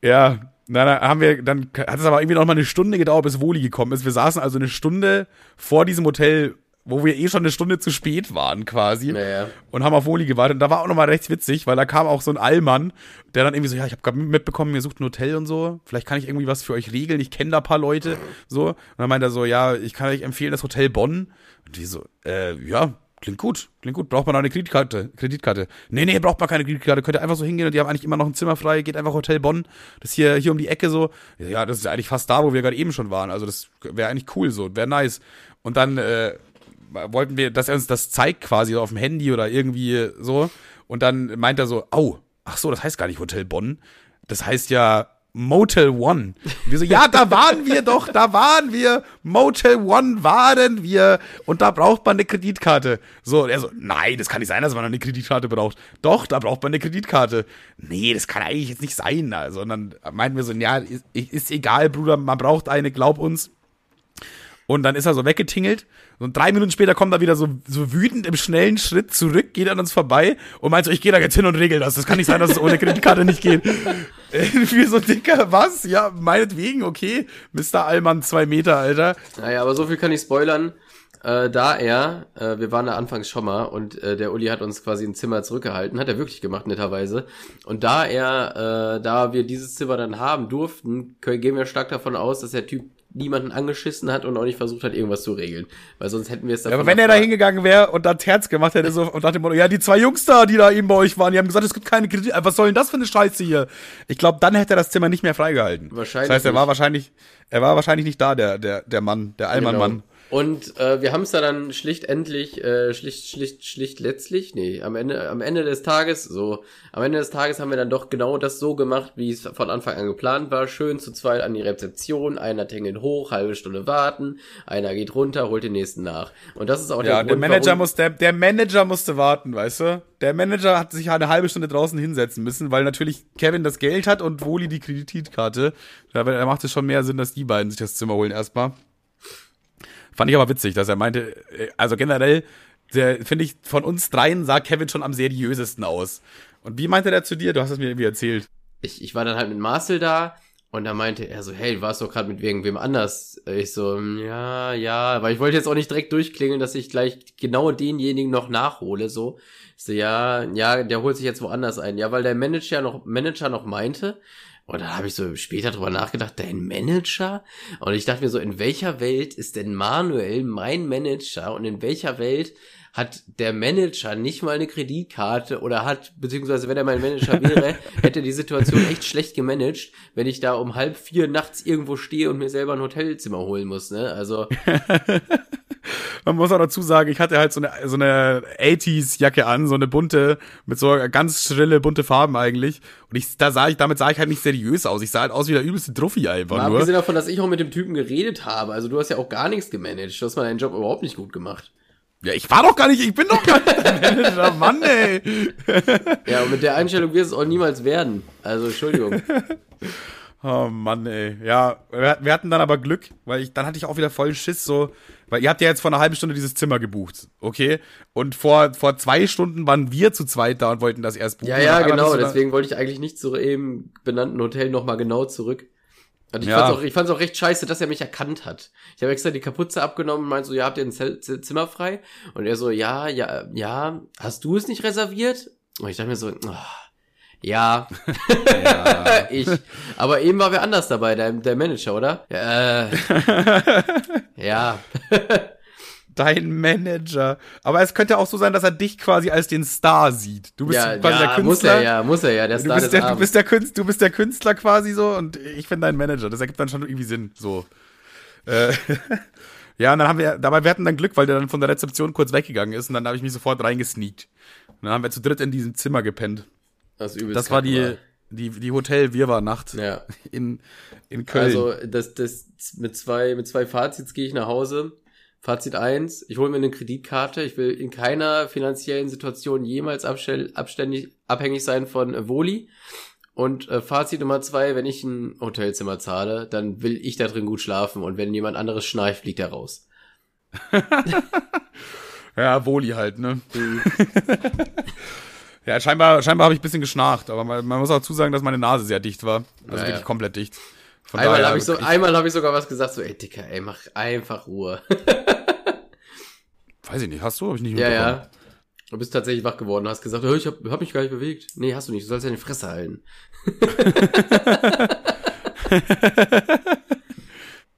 Ja, na, dann haben wir, dann hat es aber irgendwie noch mal eine Stunde gedauert, bis Woli gekommen ist. Wir saßen also eine Stunde vor diesem Hotel wo wir eh schon eine Stunde zu spät waren quasi naja. und haben auf Woli gewartet. Und da war auch nochmal recht witzig, weil da kam auch so ein Allmann, der dann irgendwie so, ja, ich habe gerade mitbekommen, ihr sucht ein Hotel und so, vielleicht kann ich irgendwie was für euch regeln, ich kenne da paar Leute, so. Und dann meint er so, ja, ich kann euch empfehlen, das Hotel Bonn. Und die so, äh, ja, klingt gut, klingt gut, braucht man auch eine Kreditkarte, Kreditkarte. Nee, nee, braucht man keine Kreditkarte, könnt ihr einfach so hingehen und die haben eigentlich immer noch ein Zimmer frei, geht einfach Hotel Bonn, das hier, hier um die Ecke so. Ja, das ist eigentlich fast da, wo wir gerade eben schon waren, also das wäre eigentlich cool so, wäre nice. Und dann, äh, wollten wir, dass er uns das zeigt quasi auf dem Handy oder irgendwie so. Und dann meint er so, au, ach so, das heißt gar nicht Hotel Bonn. Das heißt ja Motel One. Und wir so, ja, da waren wir doch, da waren wir. Motel One waren wir. Und da braucht man eine Kreditkarte. So, er so, nein, das kann nicht sein, dass man eine Kreditkarte braucht. Doch, da braucht man eine Kreditkarte. Nee, das kann eigentlich jetzt nicht sein. Also, und dann meinten wir so, ja, ist, ist egal, Bruder, man braucht eine, glaub uns. Und dann ist er so weggetingelt. Und drei Minuten später kommt er wieder so, so wütend im schnellen Schritt zurück, geht an uns vorbei und meint so, ich gehe da jetzt hin und regel das. Das kann nicht sein, dass es ohne Kreditkarte nicht geht. Wir so, Dicker, was? Ja, meinetwegen, okay. Mr. Allmann, zwei Meter, Alter. Naja, aber so viel kann ich spoilern. Äh, da er, äh, wir waren da anfangs schon mal und äh, der Uli hat uns quasi ein Zimmer zurückgehalten, hat er wirklich gemacht, netterweise. Und da er, äh, da wir dieses Zimmer dann haben durften, können, gehen wir stark davon aus, dass der Typ niemanden angeschissen hat und auch nicht versucht hat, irgendwas zu regeln. Weil sonst hätten wir es ja, Aber wenn er da hingegangen wäre und das Herz gemacht hätte so und dachte, ja, die zwei Jungs da, die da eben bei euch waren, die haben gesagt, es gibt keine Kredit. Was soll denn das für eine Scheiße hier? Ich glaube, dann hätte er das Zimmer nicht mehr freigehalten. Wahrscheinlich. Das heißt, er war wahrscheinlich, er war wahrscheinlich nicht da, der, der, der Mann, der Allmann-Mann. Genau. Und äh, wir haben es da dann schlicht endlich, äh, schlicht, schlicht, schlicht letztlich, nee, am Ende, am Ende des Tages, so, am Ende des Tages haben wir dann doch genau das so gemacht, wie es von Anfang an geplant war. Schön zu zweit an die Rezeption, einer tingelt hoch, halbe Stunde warten, einer geht runter, holt den nächsten nach. Und das ist auch Ja, der der Grund, Manager warum, muss, der, der Manager musste warten, weißt du? Der Manager hat sich eine halbe Stunde draußen hinsetzen müssen, weil natürlich Kevin das Geld hat und Woli die Kreditkarte. Da macht es schon mehr Sinn, dass die beiden sich das Zimmer holen erstmal. Fand ich aber witzig, dass er meinte, äh, also generell, der, finde ich, von uns dreien sah Kevin schon am seriösesten aus. Und wie meinte der zu dir? Du hast es mir irgendwie erzählt. ich, ich war dann halt mit Marcel da und da meinte er so, hey, du warst doch gerade mit irgendwem anders. Ich so, "Hm, ja, ja, weil ich wollte jetzt auch nicht direkt durchklingeln, dass ich gleich genau denjenigen noch nachhole, so. Ich so, ja, ja, der holt sich jetzt woanders ein. Ja, weil der Manager noch, Manager noch meinte, und dann habe ich so später drüber nachgedacht, dein Manager? Und ich dachte mir so, in welcher Welt ist denn Manuel mein Manager und in welcher Welt hat der Manager nicht mal eine Kreditkarte oder hat, beziehungsweise wenn er mein Manager wäre, hätte die Situation echt schlecht gemanagt, wenn ich da um halb vier nachts irgendwo stehe und mir selber ein Hotelzimmer holen muss, ne? Also, Man muss auch dazu sagen, ich hatte halt so eine, so eine 80s-Jacke an, so eine bunte, mit so ganz schrille, bunte Farben eigentlich. Und ich, da sah ich, damit sah ich halt nicht seriös aus. Ich sah halt aus wie der übelste Druffi einfach mal nur. abgesehen davon, dass ich auch mit dem Typen geredet habe, also du hast ja auch gar nichts gemanagt, du hast mal deinen Job überhaupt nicht gut gemacht. Ja, ich war doch gar nicht, ich bin doch gar nicht Manager, Mann, ey. Ja, und mit der Einstellung wirst du es auch niemals werden. Also, Entschuldigung. Oh Mann, ey. Ja, wir, hatten dann aber Glück, weil ich, dann hatte ich auch wieder voll Schiss, so, weil ihr habt ja jetzt vor einer halben Stunde dieses Zimmer gebucht, okay? Und vor, vor zwei Stunden waren wir zu zweit da und wollten das erst buchen. Ja, ja, genau. Deswegen wollte ich eigentlich nicht zu eben benannten Hotel nochmal genau zurück. Und ich Ja. fand's auch, ich fand's auch recht scheiße, dass er mich erkannt hat. Ich habe extra die Kapuze abgenommen und meinte so, ja, habt ihr ein Zell Z- Zimmer frei? Und er so, ja, ja, ja, hast du es nicht reserviert? Und ich dachte mir so, ah, ja, Ja. ich. Aber eben war wer anders dabei, der, der Manager, oder? Äh, ja. Dein Manager. Aber es könnte auch so sein, dass er dich quasi als den Star sieht. Du bist ja, quasi der ja, Künstler. muss er ja, muss er ja, der Du Star bist, des der, du, bist der Künstler, du bist der Künstler quasi so und ich bin dein Manager. Das ergibt dann schon irgendwie Sinn. So. Äh, ja, und dann haben wir, dabei wir hatten dann Glück, weil der dann von der Rezeption kurz weggegangen ist und dann habe ich mich sofort reingesneakt. Und dann haben wir zu dritt in diesem Zimmer gepennt. Das, ist übelst Das war die, die, die Hotel-Wirrwarr-Nacht Ja. in, in Köln. Also das, das mit zwei mit zwei Fazits gehe ich nach Hause. Fazit eins: ich hole mir eine Kreditkarte. Ich will in keiner finanziellen Situation jemals abständig, abhängig sein von äh, Woli. Und äh, Fazit Nummer zwei, wenn ich ein Hotelzimmer zahle, dann will ich da drin gut schlafen. Und wenn jemand anderes schnarcht, fliegt er raus. ja, Woli halt, ne? ja, scheinbar, scheinbar habe ich ein bisschen geschnarcht, aber man, man muss auch zusagen, dass meine Nase sehr dicht war. Also Ja, wirklich komplett dicht. Von einmal habe ich, so, einmal hab ich sogar was gesagt, so, ey Dicker, ey, mach einfach Ruhe. Weiß ich nicht, hast du? Hab ich nicht ja, ja. Du bist tatsächlich wach geworden, hast gesagt, "Hör, ich hab, hab mich gar nicht bewegt. Nee, hast du nicht, du sollst deine Fresse halten.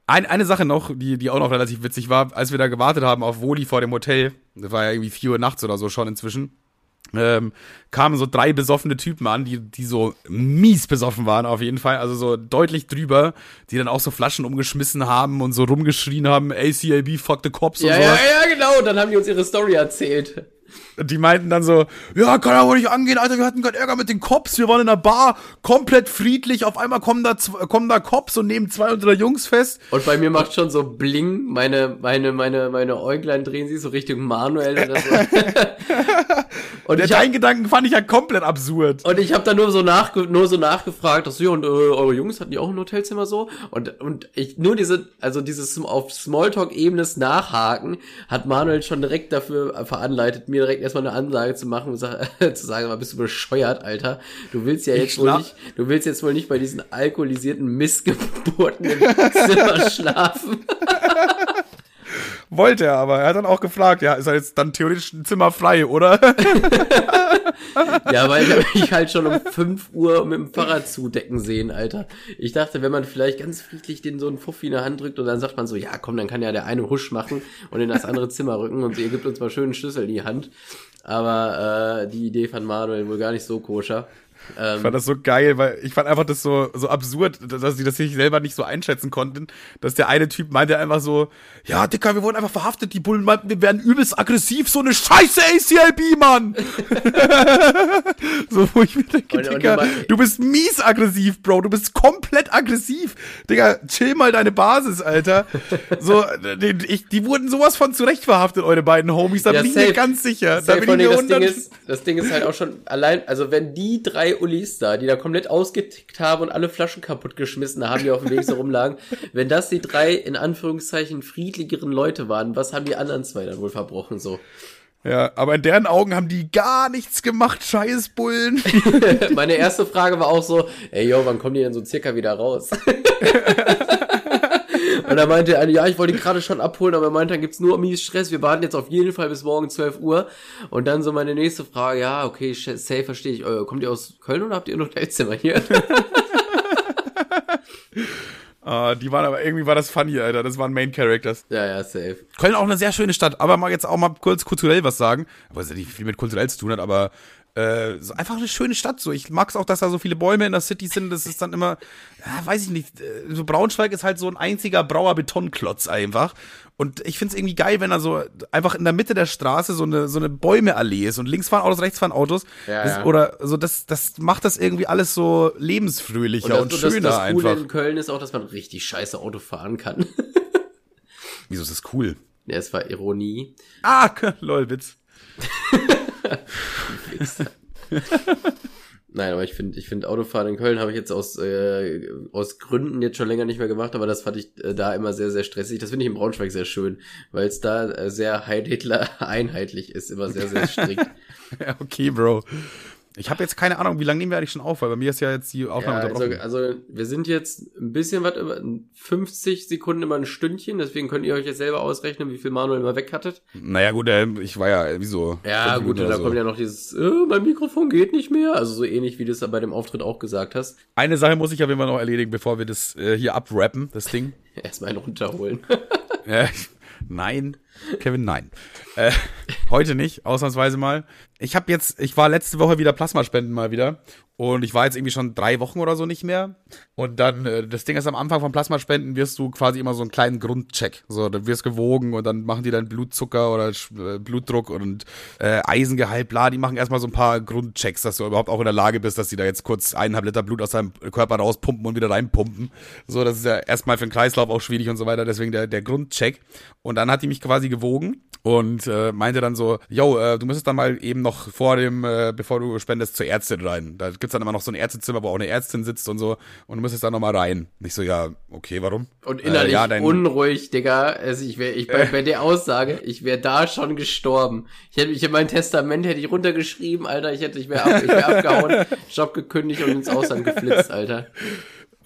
Ein, eine Sache noch, die, die auch noch relativ witzig war, als wir da gewartet haben auf Woli vor dem Hotel, das war ja irgendwie 4 Uhr nachts oder so schon inzwischen, ähm, kamen so drei besoffene Typen an, die, die so mies besoffen waren auf jeden Fall, also so deutlich drüber, die dann auch so Flaschen umgeschmissen haben und so rumgeschrien haben, ACAB, fuck the cops Ja, und ja, sowas. ja, genau. Dann haben die uns ihre Story erzählt. Und die meinten dann so, ja, kann wohl nicht angehen, Alter, wir hatten gerade Ärger mit den Cops, wir waren in einer Bar, komplett friedlich, auf einmal kommen da, kommen da Cops und nehmen zwei unserer Jungs fest. Und bei mir macht schon so Bling, meine, meine, meine, meine Äuglein drehen sich so Richtung Manuel oder so. und Der ich hab, dein Gedanken fand ich ja komplett absurd. und ich habe da nur so nachge nur so nachgefragt, dass ja, und äh, eure Jungs hatten die auch ein Hotelzimmer so? Und und ich nur diese also dieses auf Smalltalk Ebene nachhaken hat Manuel schon direkt dafür veranleitet, mir direkt erstmal eine Ansage zu machen und sa- zu sagen, aber bist du bescheuert, Alter? Du willst ja jetzt wohl nicht, du willst jetzt wohl nicht bei diesen alkoholisierten Missgeburten im Zimmer schlafen. Wollte er, aber er hat dann auch gefragt, ja, ist er jetzt dann theoretisch ein Zimmer frei, oder? Ja, weil ich hab mich halt schon um 5 Uhr mit dem Fahrrad zudecken sehen, Alter. Ich dachte, wenn man vielleicht ganz friedlich den so einen Fuffi in der Hand drückt und dann sagt man so, ja komm, dann kann ja der eine Husch machen und in das andere Zimmer rücken und ihr gibt uns mal schön einen Schlüssel in die Hand. Aber äh, die Idee fand Manuel wohl gar nicht so koscher. Ähm, Ich fand das so geil, weil ich fand einfach das so, so absurd, dass sie das sich selber nicht so einschätzen konnten, dass der eine Typ meinte einfach so, ja, Dicker, wir wurden einfach verhaftet, die Bullen meinten, wir werden übelst aggressiv, so eine scheiße ACLB, Mann! so, wo ich mir denke, Und- und Digga, du bist mies aggressiv, Bro, du bist komplett aggressiv. Digga, chill mal deine Basis, Alter. So, die, ich, die wurden sowas von zurecht verhaftet, eure beiden Homies, da Ja, bin ich mir safe. ganz sicher. Da Safe, bin vor ich mir das, Ding 100 ist, das Ding ist halt auch schon allein, also wenn die drei Ulis da, die da komplett ausgetickt haben und alle Flaschen kaputt geschmissen haben, die auf dem Weg so rumlagen, wenn das die drei in Anführungszeichen friedligeren Leute waren, was haben die anderen zwei dann wohl verbrochen so? Ja, aber in deren Augen haben die gar nichts gemacht, scheiß Bullen. Meine erste Frage war auch so, ey yo, wann kommen die denn so circa wieder raus? Und da meinte er, ja, ich wollte ihn gerade schon abholen, aber er meinte, dann gibt's nur mies Stress, wir warten jetzt auf jeden Fall bis morgen 12 Uhr. Und dann so meine nächste Frage, ja, okay, safe, verstehe ich. Äh, kommt ihr aus Köln oder habt ihr ein Hotelzimmer hier? Ah, die waren aber irgendwie war das funny, Alter. Das waren Main Characters. ja, ja, safe. Köln auch eine sehr schöne Stadt, aber mal jetzt auch mal kurz kulturell was sagen, was ja nicht viel mit kulturell zu tun hat, aber äh, so einfach eine schöne Stadt. So, ich mag es auch, dass da so viele Bäume in der City sind. Das ist dann immer, ja, weiß ich nicht. äh, So Braunschweig ist halt so ein einziger brauer Betonklotz einfach. Und ich find's irgendwie geil, wenn da so einfach in der Mitte der Straße so eine, so eine Bäumeallee ist und links fahren Autos, rechts fahren Autos. Ja, das, ja. Oder so, das, das macht das irgendwie alles so lebensfröhlicher und, das, schöner das, das Coole einfach. in Köln ist auch, dass man richtig scheiße Auto fahren kann. Wieso ist das cool? ja, es war Ironie. Ah, lol, Witz. Nein, aber ich finde, ich finde Autofahren in Köln habe ich jetzt aus, äh, aus Gründen jetzt schon länger nicht mehr gemacht, aber das fand ich äh, da immer sehr, sehr stressig. Das finde ich in Braunschweig sehr schön, weil es da äh, sehr Heil Hitler einheitlich ist, immer sehr, sehr strikt. Okay, Bro. Ich habe jetzt keine Ahnung, wie lange nehmen wir eigentlich schon auf, weil bei mir ist ja jetzt die Aufnahme ja, also, unterbrochen. also wir sind jetzt ein bisschen was über 50 Sekunden immer ein Stündchen, deswegen könnt ihr euch jetzt selber ausrechnen, wie viel Manuel immer weg hattet. naja, gut, äh, ich war ja, wieso? Ja, gut, da oder kommt ja noch dieses, äh, mein Mikrofon geht nicht mehr. Also so ähnlich, wie du es bei dem Auftritt auch gesagt hast. Eine Sache muss ich jeden Fall noch erledigen, bevor wir das äh, hier abrappen, das Ding. Erstmal einen runterholen. Äh, nein, Kevin, nein. Äh, heute nicht, ausnahmsweise mal. Ich habe jetzt, ich war letzte Woche wieder Plasmaspenden mal wieder und ich war jetzt irgendwie schon drei Wochen oder so nicht mehr. Und dann, äh, das Ding ist, am Anfang von Plasmaspenden wirst du quasi immer so einen kleinen Grundcheck. So, dann wirst gewogen und dann machen die deinen Blutzucker oder äh, Blutdruck und äh, Eisengehalt, bla, die machen erstmal so ein paar Grundchecks, dass du überhaupt auch in der Lage bist, dass die da jetzt kurz eineinhalb Liter Blut aus deinem Körper rauspumpen und wieder reinpumpen. So, das ist ja erstmal für den Kreislauf auch schwierig und so weiter, deswegen der, der Grundcheck. Und dann hat die mich quasi gewogen und äh, meinte dann so, yo, äh, du müsstest dann mal eben noch vor dem, äh, bevor du spendest, zur Ärztin rein. Da gibt's dann immer noch so ein Ärztezimmer, wo auch eine Ärztin sitzt und so und du müsstest dann noch mal rein. Und ich so, ja, okay, warum? Und innerlich Äh, ja, dein- unruhig, Digga. Also ich wäre, ich bei, bei der Aussage, ich wäre da schon gestorben. Ich hätte mich in mein Testament hätte ich runtergeschrieben, Alter. Ich hätte, ich wäre ab, ich wär abgehauen, Job gekündigt und ins Ausland geflitzt, Alter.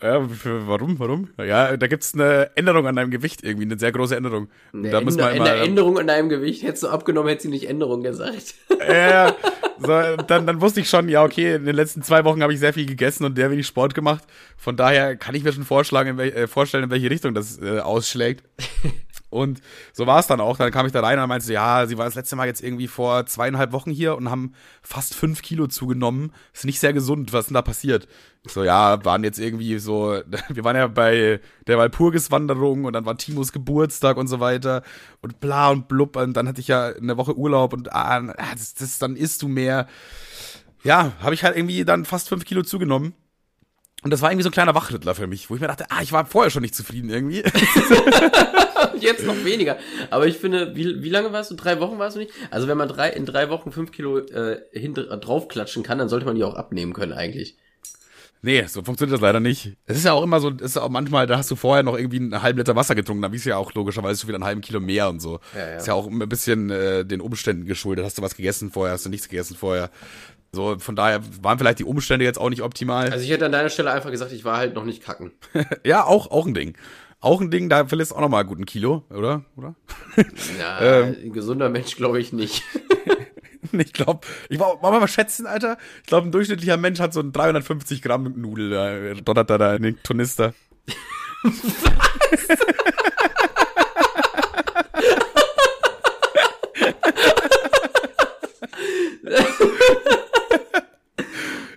Ja, für, warum, warum? Ja, da gibt's eine Änderung an deinem Gewicht irgendwie, eine sehr große Änderung. Eine, da muss Änder- man eine immer, Änderung in deinem Gewicht hättest du abgenommen, hättest du nicht Änderung gesagt. Ja, so, dann, dann wusste ich schon, ja, okay, in den letzten zwei Wochen habe ich sehr viel gegessen und sehr wenig Sport gemacht. Von daher kann ich mir schon vorschlagen, in äh, vorstellen, in welche Richtung das äh, ausschlägt. Und so war es dann auch. Dann kam ich da rein und meinte, ja, sie war das letzte Mal jetzt irgendwie vor zweieinhalb Wochen hier und haben fast fünf Kilo zugenommen. Ist nicht sehr gesund. Was ist denn da passiert? Ich so, ja, waren jetzt irgendwie so, wir waren ja bei der Walpurgiswanderung und dann war Timos Geburtstag und so weiter und bla und blub. Und dann hatte ich ja eine Woche Urlaub und ah, das, das, dann isst du mehr. Ja, habe ich halt irgendwie dann fast fünf Kilo zugenommen. Und das war irgendwie so ein kleiner Wachrüttler für mich, wo ich mir dachte, ah, ich war vorher schon nicht zufrieden irgendwie. Jetzt noch weniger. Aber ich finde, wie, wie lange warst du? Drei Wochen warst du nicht? Also wenn man drei, in drei Wochen fünf Kilo äh, hinter, draufklatschen kann, dann sollte man die auch abnehmen können eigentlich. Nee, so funktioniert das leider nicht. Es ist ja auch immer so, es ist auch manchmal, da hast du vorher noch irgendwie einen halben Liter Wasser getrunken, dann wiegst du ja auch logischerweise schon wieder einen halben Kilo mehr und so. Ja, ja. Ist ja auch ein bisschen äh, den Umständen geschuldet. Hast du was gegessen vorher, hast du nichts gegessen vorher. So, von daher waren vielleicht die Umstände jetzt auch nicht optimal. Also ich hätte an deiner Stelle einfach gesagt, ich war halt noch nicht kacken. ja, auch, auch ein Ding. Auch ein Ding, da verlierst du auch noch mal gut ein Kilo, oder? Oder? Ja, Ähm. ein gesunder Mensch glaube ich nicht. Ich glaube, ich wollen wir mal schätzen, Alter. Ich glaube, ein durchschnittlicher Mensch hat so ein 350 Gramm Nudel, da donnert er da in den Tornister.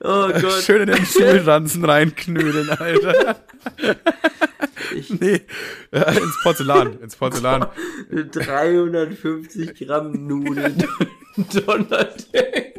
Oh Gott. Schön in den Schulranzen reinknödeln, Alter. nee, äh, ins Porzellan, ins Porzellan. 350 Gramm Nudeln. Donnert der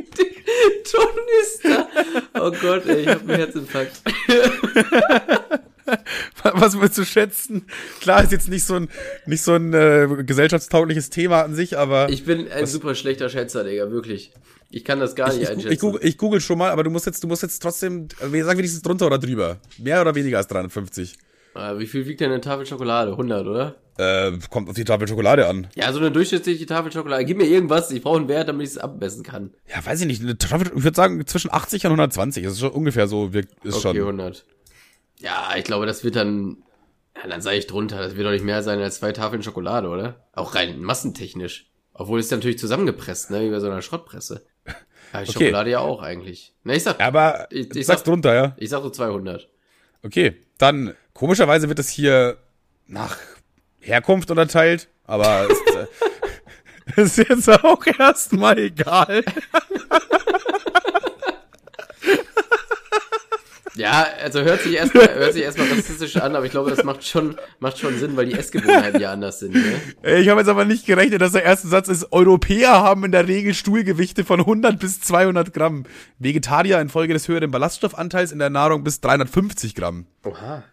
Tornister. Oh Gott, ey, ich hab einen Herzinfarkt. Was willst du schätzen? Klar, ist jetzt nicht so ein, nicht so ein äh, gesellschaftstaugliches Thema an sich, aber. Ich bin ein super schlechter Schätzer, Digga, wirklich. Ich kann das gar nicht ich, einschätzen. ich, google, ich google schon mal, aber du musst jetzt, du musst jetzt trotzdem, wie sagen wir dieses drunter oder drüber? Mehr oder weniger als 350? Ah, wie viel wiegt denn eine Tafel Schokolade? 100, oder? Äh, kommt auf die Tafel Schokolade an. Ja, so eine durchschnittliche Tafel Schokolade. Gib mir irgendwas, ich brauche einen Wert, damit ich es abmessen kann. Ja, weiß ich nicht. Eine Tafel, ich würde sagen zwischen 80 und 120. Das ist schon ungefähr so, wir- ist Okay, schon. 100. Ja, ich glaube, das wird dann, ja, dann sage ich drunter, das wird doch nicht mehr sein als zwei Tafeln Schokolade, oder? Auch rein massentechnisch. Obwohl es natürlich zusammengepresst, ne, wie bei so einer Schrottpresse. Ja, Okay. Schokolade ja auch eigentlich. Ne, ich sag, Aber Ich- ich, ich sag's sag- drunter, ja. ich sag so 200. Okay, dann komischerweise wird es hier nach Herkunft unterteilt, aber ist, äh, ist jetzt auch erstmal egal. Ja, also hört sich erstmal, hört sich erstmal rassistisch an, aber ich glaube, das macht schon, macht schon Sinn, weil die Essgewohnheiten ja anders sind, ne? Ich habe jetzt aber nicht gerechnet, dass der erste Satz ist, Europäer haben in der Regel Stuhlgewichte von 100 bis 200 Gramm. Vegetarier infolge des höheren Ballaststoffanteils in der Nahrung bis 350 Gramm. Oha.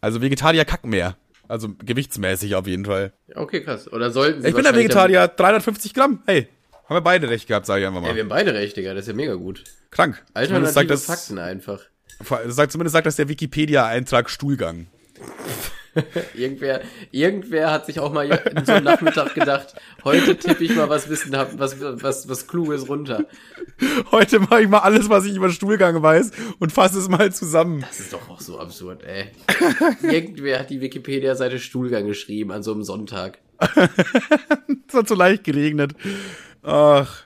Also Vegetarier kacken mehr. Also gewichtsmäßig auf jeden Fall. Okay, krass. Oder sollten sie Ich bin der Vegetarier, 350 Gramm. Hey, haben wir beide recht gehabt, sage ich einfach Dann, ey, mal. wir haben beide recht, Digga, das ist ja mega gut. Krank. Sagt Alternative das, Fakten einfach. Zumindest sagt das der Wikipedia-Eintrag Stuhlgang. Irgendwer, irgendwer hat sich auch mal in so einem Nachmittag gedacht, heute tippe ich mal was Wissen hab, was, was, was Kluges runter. Heute mache ich mal alles, was ich über Stuhlgang weiß und fasse es mal zusammen. Das ist doch auch so absurd, ey. Irgendwer hat die Wikipedia-Seite Stuhlgang geschrieben an so einem Sonntag. Es hat so leicht geregnet. Ach.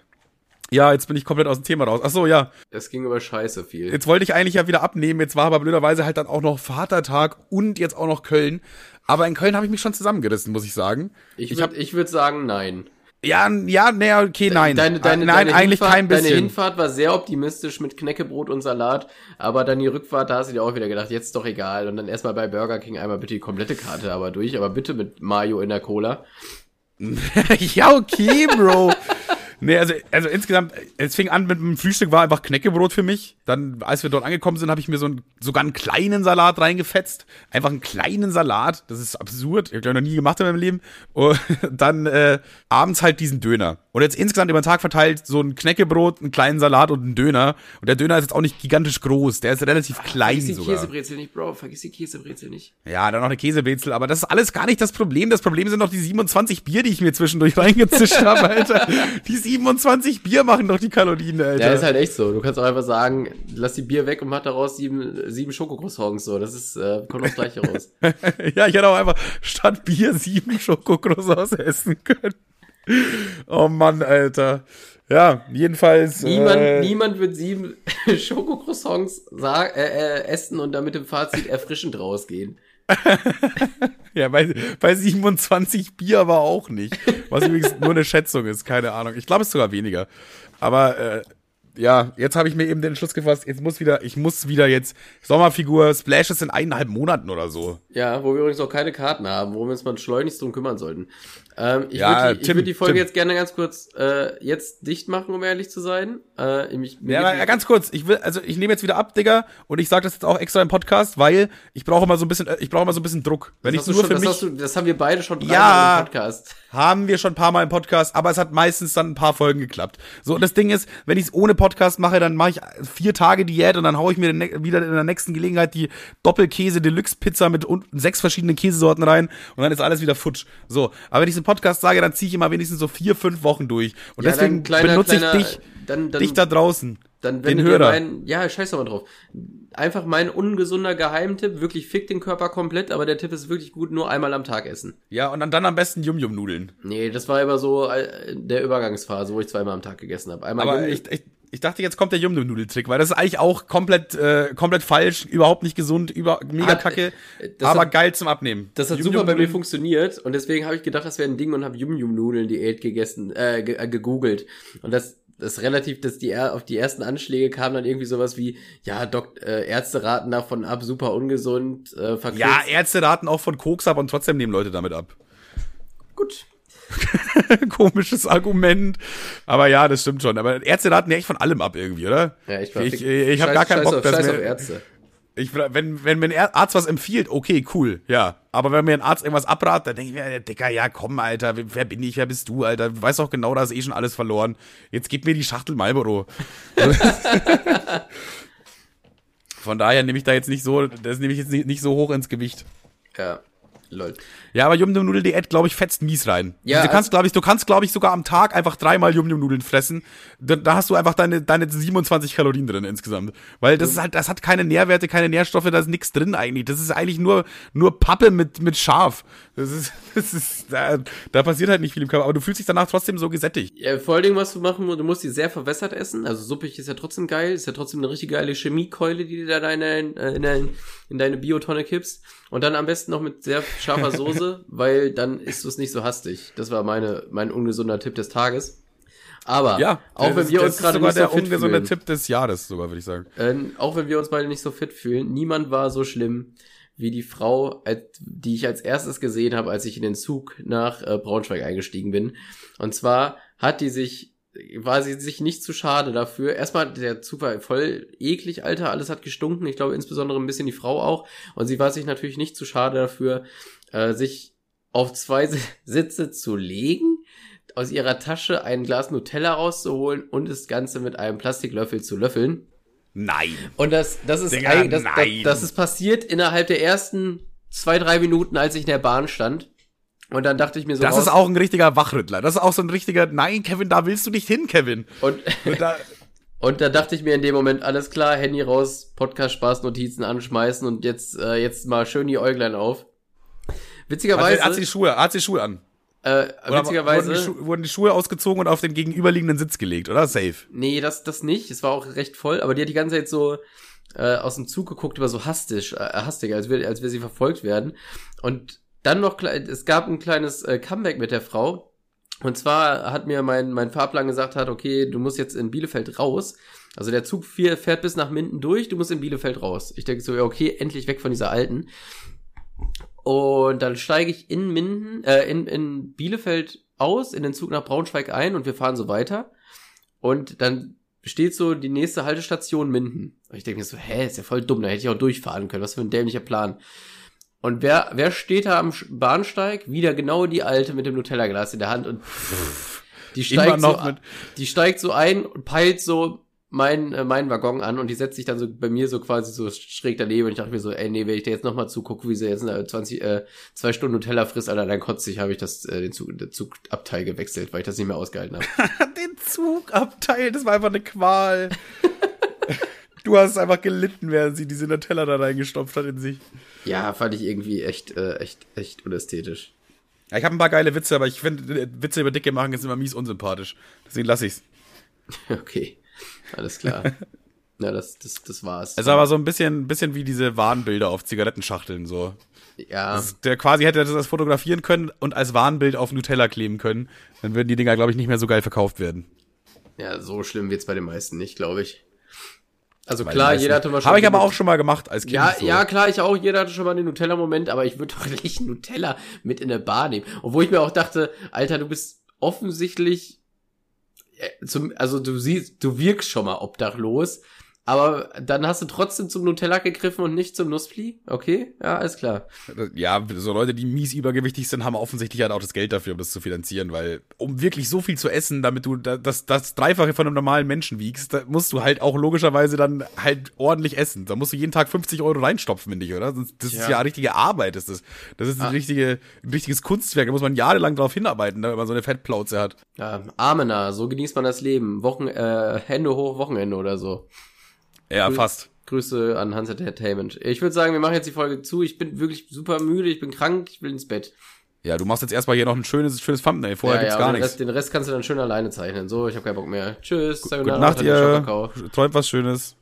Ja, jetzt bin ich komplett aus dem Thema raus. Ach so, ja. Es ging über Scheiße viel. Jetzt wollte ich eigentlich ja wieder abnehmen. Jetzt war aber blöderweise halt dann auch noch Vatertag und jetzt auch noch Köln. Aber in Köln habe ich mich schon zusammengerissen, muss ich sagen. Ich ich würde würd sagen, nein. Ja, ja, nee, okay, nein. Deine, deine, Ah, nein, deine eigentlich Hinfahrt, kein bisschen. Deine Hinfahrt war sehr optimistisch mit Knäckebrot und Salat, aber dann die Rückfahrt, da hast du dir auch wieder gedacht, jetzt ist doch egal. Und dann erstmal bei Burger King einmal bitte die komplette Karte aber durch, aber bitte mit Mayo in der Cola. ja, okay, Bro. Nee, also, also insgesamt, es fing an mit dem Frühstück, war einfach Knäckebrot für mich. Dann, als wir dort angekommen sind, habe ich mir so einen, sogar einen kleinen Salat reingefetzt. Einfach einen kleinen Salat. Das ist absurd. Ich habe noch nie gemacht in meinem Leben. Und dann äh, abends halt diesen Döner. Und jetzt insgesamt über den Tag verteilt so ein Knäckebrot, einen kleinen Salat und einen Döner. Und der Döner ist jetzt auch nicht gigantisch groß. Der ist relativ klein Vergiss die sogar. Käsebrezel nicht, Bro, vergiss die Käsebrezel nicht. Ja, dann noch eine Käsebrezel, aber das ist alles gar nicht das Problem. Das Problem sind doch die 27 Bier, die ich mir zwischendurch reingezischt habe, Alter. Die 27 Bier machen doch die Kalorien, Alter. Ja, ist halt echt so. Du kannst auch einfach sagen, lass die Bier weg und mach daraus sieben, sieben Schokocroissants, so. Das ist, äh, kommt aufs Gleiche raus. ja, ich hätte auch einfach statt Bier sieben Schokocroissants essen können. Oh Mann, Alter. Ja, jedenfalls. Niemand, äh, niemand wird sieben Schokocroissants sag, äh, äh, essen und dann mit dem Fazit erfrischend rausgehen. Ja, bei, bei 27 Bier aber auch nicht. Was übrigens nur eine Schätzung ist, keine Ahnung. Ich glaube, es ist sogar weniger. Aber äh, ja, jetzt habe ich mir eben den Entschluss gefasst, jetzt muss wieder, ich muss wieder jetzt Sommerfigur, Splashes in eineinhalb Monaten oder so. Ja, wo wir übrigens auch keine Karten haben, worum wir uns mal schleunigst drum kümmern sollten. Ähm, ich Ja, würde die, ich Tim, würd die Folge Tim. jetzt gerne ganz kurz äh, jetzt dicht machen, um ehrlich zu sein. Äh, mir Ja, die- ganz kurz, ich will, also ich nehme jetzt wieder ab, Digga, und ich sage das jetzt auch extra im Podcast, weil ich brauche mal so ein bisschen, äh, ich brauche mal so ein bisschen Druck. Wenn das, ich nur schon, für das, mich du, das haben wir beide schon Ja. im Podcast. haben wir schon ein paar Mal im Podcast, aber es hat meistens dann ein paar Folgen geklappt. So, und das Ding ist, wenn ich es ohne Podcast mache, dann mache ich vier Tage Diät und dann haue ich mir ne- wieder in der nächsten Gelegenheit die Doppelkäse Deluxe Pizza mit sechs verschiedenen Käsesorten rein und dann ist alles wieder futsch. So, aber wenn ich Podcast sage, dann ziehe ich immer wenigstens so vier, fünf Wochen durch. Und Ja, deswegen kleiner- benutze kleiner- ich dich, dann- dann- dich da draußen. Dann den Hörer. mein, ja, scheiß doch mal drauf. Einfach mein ungesunder Geheimtipp, wirklich fick den Körper komplett, aber der Tipp ist wirklich gut, nur einmal am Tag essen. Ja, und dann, dann am besten Yum-Yum-Nudeln. Nee, das war immer so äh, der Übergangsphase, wo ich zweimal am Tag gegessen habe. Einmal Aber Yum- ich, ich, ich dachte, jetzt kommt der Yum-Yum-Nudeltrick, weil das ist eigentlich auch komplett, äh, komplett falsch, überhaupt nicht gesund, über, mega Hat- kacke, äh, das aber hat- geil zum Abnehmen. Das hat Yum super bei mir funktioniert und deswegen habe ich gedacht, das wäre ein Ding und habe Yum Yum Nudeln Diät gegessen, äh, ge äh, gegoogelt und das das relativ, dass die auf die ersten Anschläge kam dann irgendwie sowas wie, ja, Dok äh, Ärzte raten davon ab, super ungesund, äh, verkürzt. Ja, Ärzte raten auch von Koks ab und trotzdem nehmen Leute damit ab. Gut. Komisches Argument. Aber ja, das stimmt schon. Aber Ärzte raten ja echt von allem ab irgendwie, oder? Ja, ich, ich, ich, ich habe gar keinen Bock, auf, dass Scheiß mir, auf Ärzte. Ich, wenn, wenn mir ein Arzt was empfiehlt, okay, cool, ja. Aber wenn mir ein Arzt irgendwas abratet, dann denke ich mir, Dicker, ja komm, Alter, wer bin ich, wer bist du, Alter? Du weißt doch genau, da ist eh schon alles verloren. Jetzt gib mir die Schachtel Marlboro. Von daher nehme ich da jetzt nicht so, das nehme ich jetzt nicht, nicht so hoch ins Gewicht. Ja. Lol. Ja, aber Yum Yum Nudel Diät, glaube ich, fetzt mies rein. Ja, du kannst, glaube ich, du kannst, glaube ich, sogar am Tag einfach dreimal Yum Yum Nudeln fressen. Da, da, hast du einfach deine, deine 27 Kalorien drin insgesamt. Weil das ist halt, das hat keine Nährwerte, keine Nährstoffe, da ist nichts drin eigentlich. Das ist eigentlich nur, nur Pappe mit, mit Schaf. Das ist, das ist, da, da passiert halt nicht viel im Körper, aber du fühlst dich danach trotzdem so gesättigt. Ja, vor allen Dingen, was du machen musst, du musst die sehr verwässert essen. Also suppig ist ja trotzdem geil, ist ja trotzdem eine richtig geile Chemiekeule, die du da in, deine, in, deine, in deine Biotonne kippst. Und dann am besten noch mit sehr scharfer Soße, weil dann isst du es nicht so hastig. Das war meine, mein ungesunder Tipp des Tages. Aber ja, auch wenn wir uns gerade nicht so fit fühlen. Tipp des Jahres sogar, würde ich sagen. Äh, auch wenn wir uns beide nicht so fit fühlen, niemand war so schlimm wie die Frau, die ich als erstes gesehen habe, als ich in den Zug nach äh, Braunschweig eingestiegen bin. Und zwar hat die sich war sie sich nicht zu schade dafür. Erstmal, der Zug war voll eklig, Alter, alles hat gestunken. Ich glaube, insbesondere ein bisschen die Frau auch. Und sie war sich natürlich nicht zu schade dafür, äh, sich auf zwei Sitze zu legen, aus ihrer Tasche ein Glas Nutella rauszuholen und das Ganze mit einem Plastiklöffel zu löffeln. Nein. Und das, das ist Digga, ein, das, das, das ist passiert innerhalb der ersten zwei, drei Minuten, als ich in der Bahn stand. Und dann dachte ich mir so. Das raus, ist auch ein richtiger Wachrüttler. Das ist auch so ein richtiger, nein, Kevin, da willst du nicht hin, Kevin. Und, und, da, und da dachte ich mir in dem Moment, alles klar, Handy raus, Podcast Spaß, Notizen anschmeißen und jetzt, äh, jetzt mal schön die Äuglein auf. Witzigerweise. Hat, hat sie die Schuhe, hat sie die Schuhe an? Äh, witzigerweise. Wurden die, wurden die, Schuhe ausgezogen und auf den gegenüberliegenden Sitz gelegt, oder? Safe. Nee, das, das nicht. Es war auch recht voll, aber die hat die ganze Zeit so äh, aus dem Zug geguckt, über so hastig, äh, hastig, als wir, als wir sie verfolgt werden. Und dann noch, es gab ein kleines äh, Comeback mit der Frau. Und zwar hat mir mein, mein Fahrplan gesagt hat, okay, du musst jetzt in Bielefeld raus. Also der Zug fährt bis nach Minden durch, du musst in Bielefeld raus. Ich denke so, ja, okay, endlich weg von dieser alten. Und dann steige ich in Minden, äh, in, in Bielefeld aus, in den Zug nach Braunschweig ein und wir fahren so weiter. Und dann steht so die nächste Haltestation Minden. Und ich denke mir so, hä, ist ja voll dumm, da hätte ich auch durchfahren können. Was für ein dämlicher Plan. Und wer, wer steht da am Bahnsteig? Wieder genau die alte mit dem Nutella-Glas in der Hand und die steigt, so, die steigt so ein und peilt so meinen äh, meinen Waggon an und die setzt sich dann so bei mir so quasi so schräg daneben und ich dachte mir so, ey, nee, wenn ich dir jetzt nochmal zugucke, wie sie jetzt äh, 20, äh, zwei Stunden Nutella frisst, Alter, dann kotze ich, habe ich das, äh, den, Zug, den Zugabteil gewechselt, weil ich das nicht mehr ausgehalten habe. den Zugabteil, das war einfach eine Qual. du hast einfach gelitten, während sie diese Nutella da reingestopft hat in sich. Ja, fand ich irgendwie echt, äh, echt, echt unästhetisch. Ja, ich habe ein paar geile Witze, aber ich finde, äh, Witze über Dicke machen ist immer mies unsympathisch. Deswegen lasse ich's. Okay, alles klar. ja, das, das, das war's. Es ist aber so ein bisschen, bisschen wie diese Warnbilder auf Zigarettenschachteln, so. Ja. Das, der quasi hätte das fotografieren können und als Warnbild auf Nutella kleben können. Dann würden die Dinger, glaube ich, nicht mehr so geil verkauft werden. Ja, so schlimm wird's bei den meisten nicht, glaube ich. Also klar, jeder hatte mal schon. Habe ich aber auch schon mal gemacht als Kind. Ja, so. ja, klar, ich auch. Jeder hatte schon mal den Nutella-Moment, aber ich würde doch nicht Nutella mit in der Bar nehmen. Obwohl ich mir auch dachte, Alter, du bist offensichtlich, zum, also du siehst, du wirkst schon mal obdachlos. Aber dann hast du trotzdem zum Nutella gegriffen und nicht zum Nusspli? Okay, ja, alles klar. Ja, so Leute, die mies übergewichtig sind, haben offensichtlich halt auch das Geld dafür, um das zu finanzieren, weil um wirklich so viel zu essen, damit du das, das Dreifache von einem normalen Menschen wiegst, da musst du halt auch logischerweise dann halt ordentlich essen. Da musst du jeden Tag 50 Euro reinstopfen, finde ich, oder? Das ist ja. ja richtige Arbeit, ist das. Das ist ein, ah. richtige, ein richtiges Kunstwerk, da muss man jahrelang drauf hinarbeiten, damit man so eine Fettplauze hat. Ja, Amener, so genießt man das Leben. Wochen, äh, Hände hoch, Wochenende oder so. Ja, Grü fast. Grüße an Hans Entertainment. Ich würde sagen, wir machen jetzt die Folge zu. Ich bin wirklich super müde, ich bin krank, ich will ins Bett. Ja, du machst jetzt erstmal hier noch ein schönes, schönes Thumbnail. Vorher ja, gibt's ja, gar nichts. Den Rest kannst du dann schön alleine zeichnen. So, ich habe keinen Bock mehr. Tschüss. Gute Nacht, ihr. Träumt was Schönes.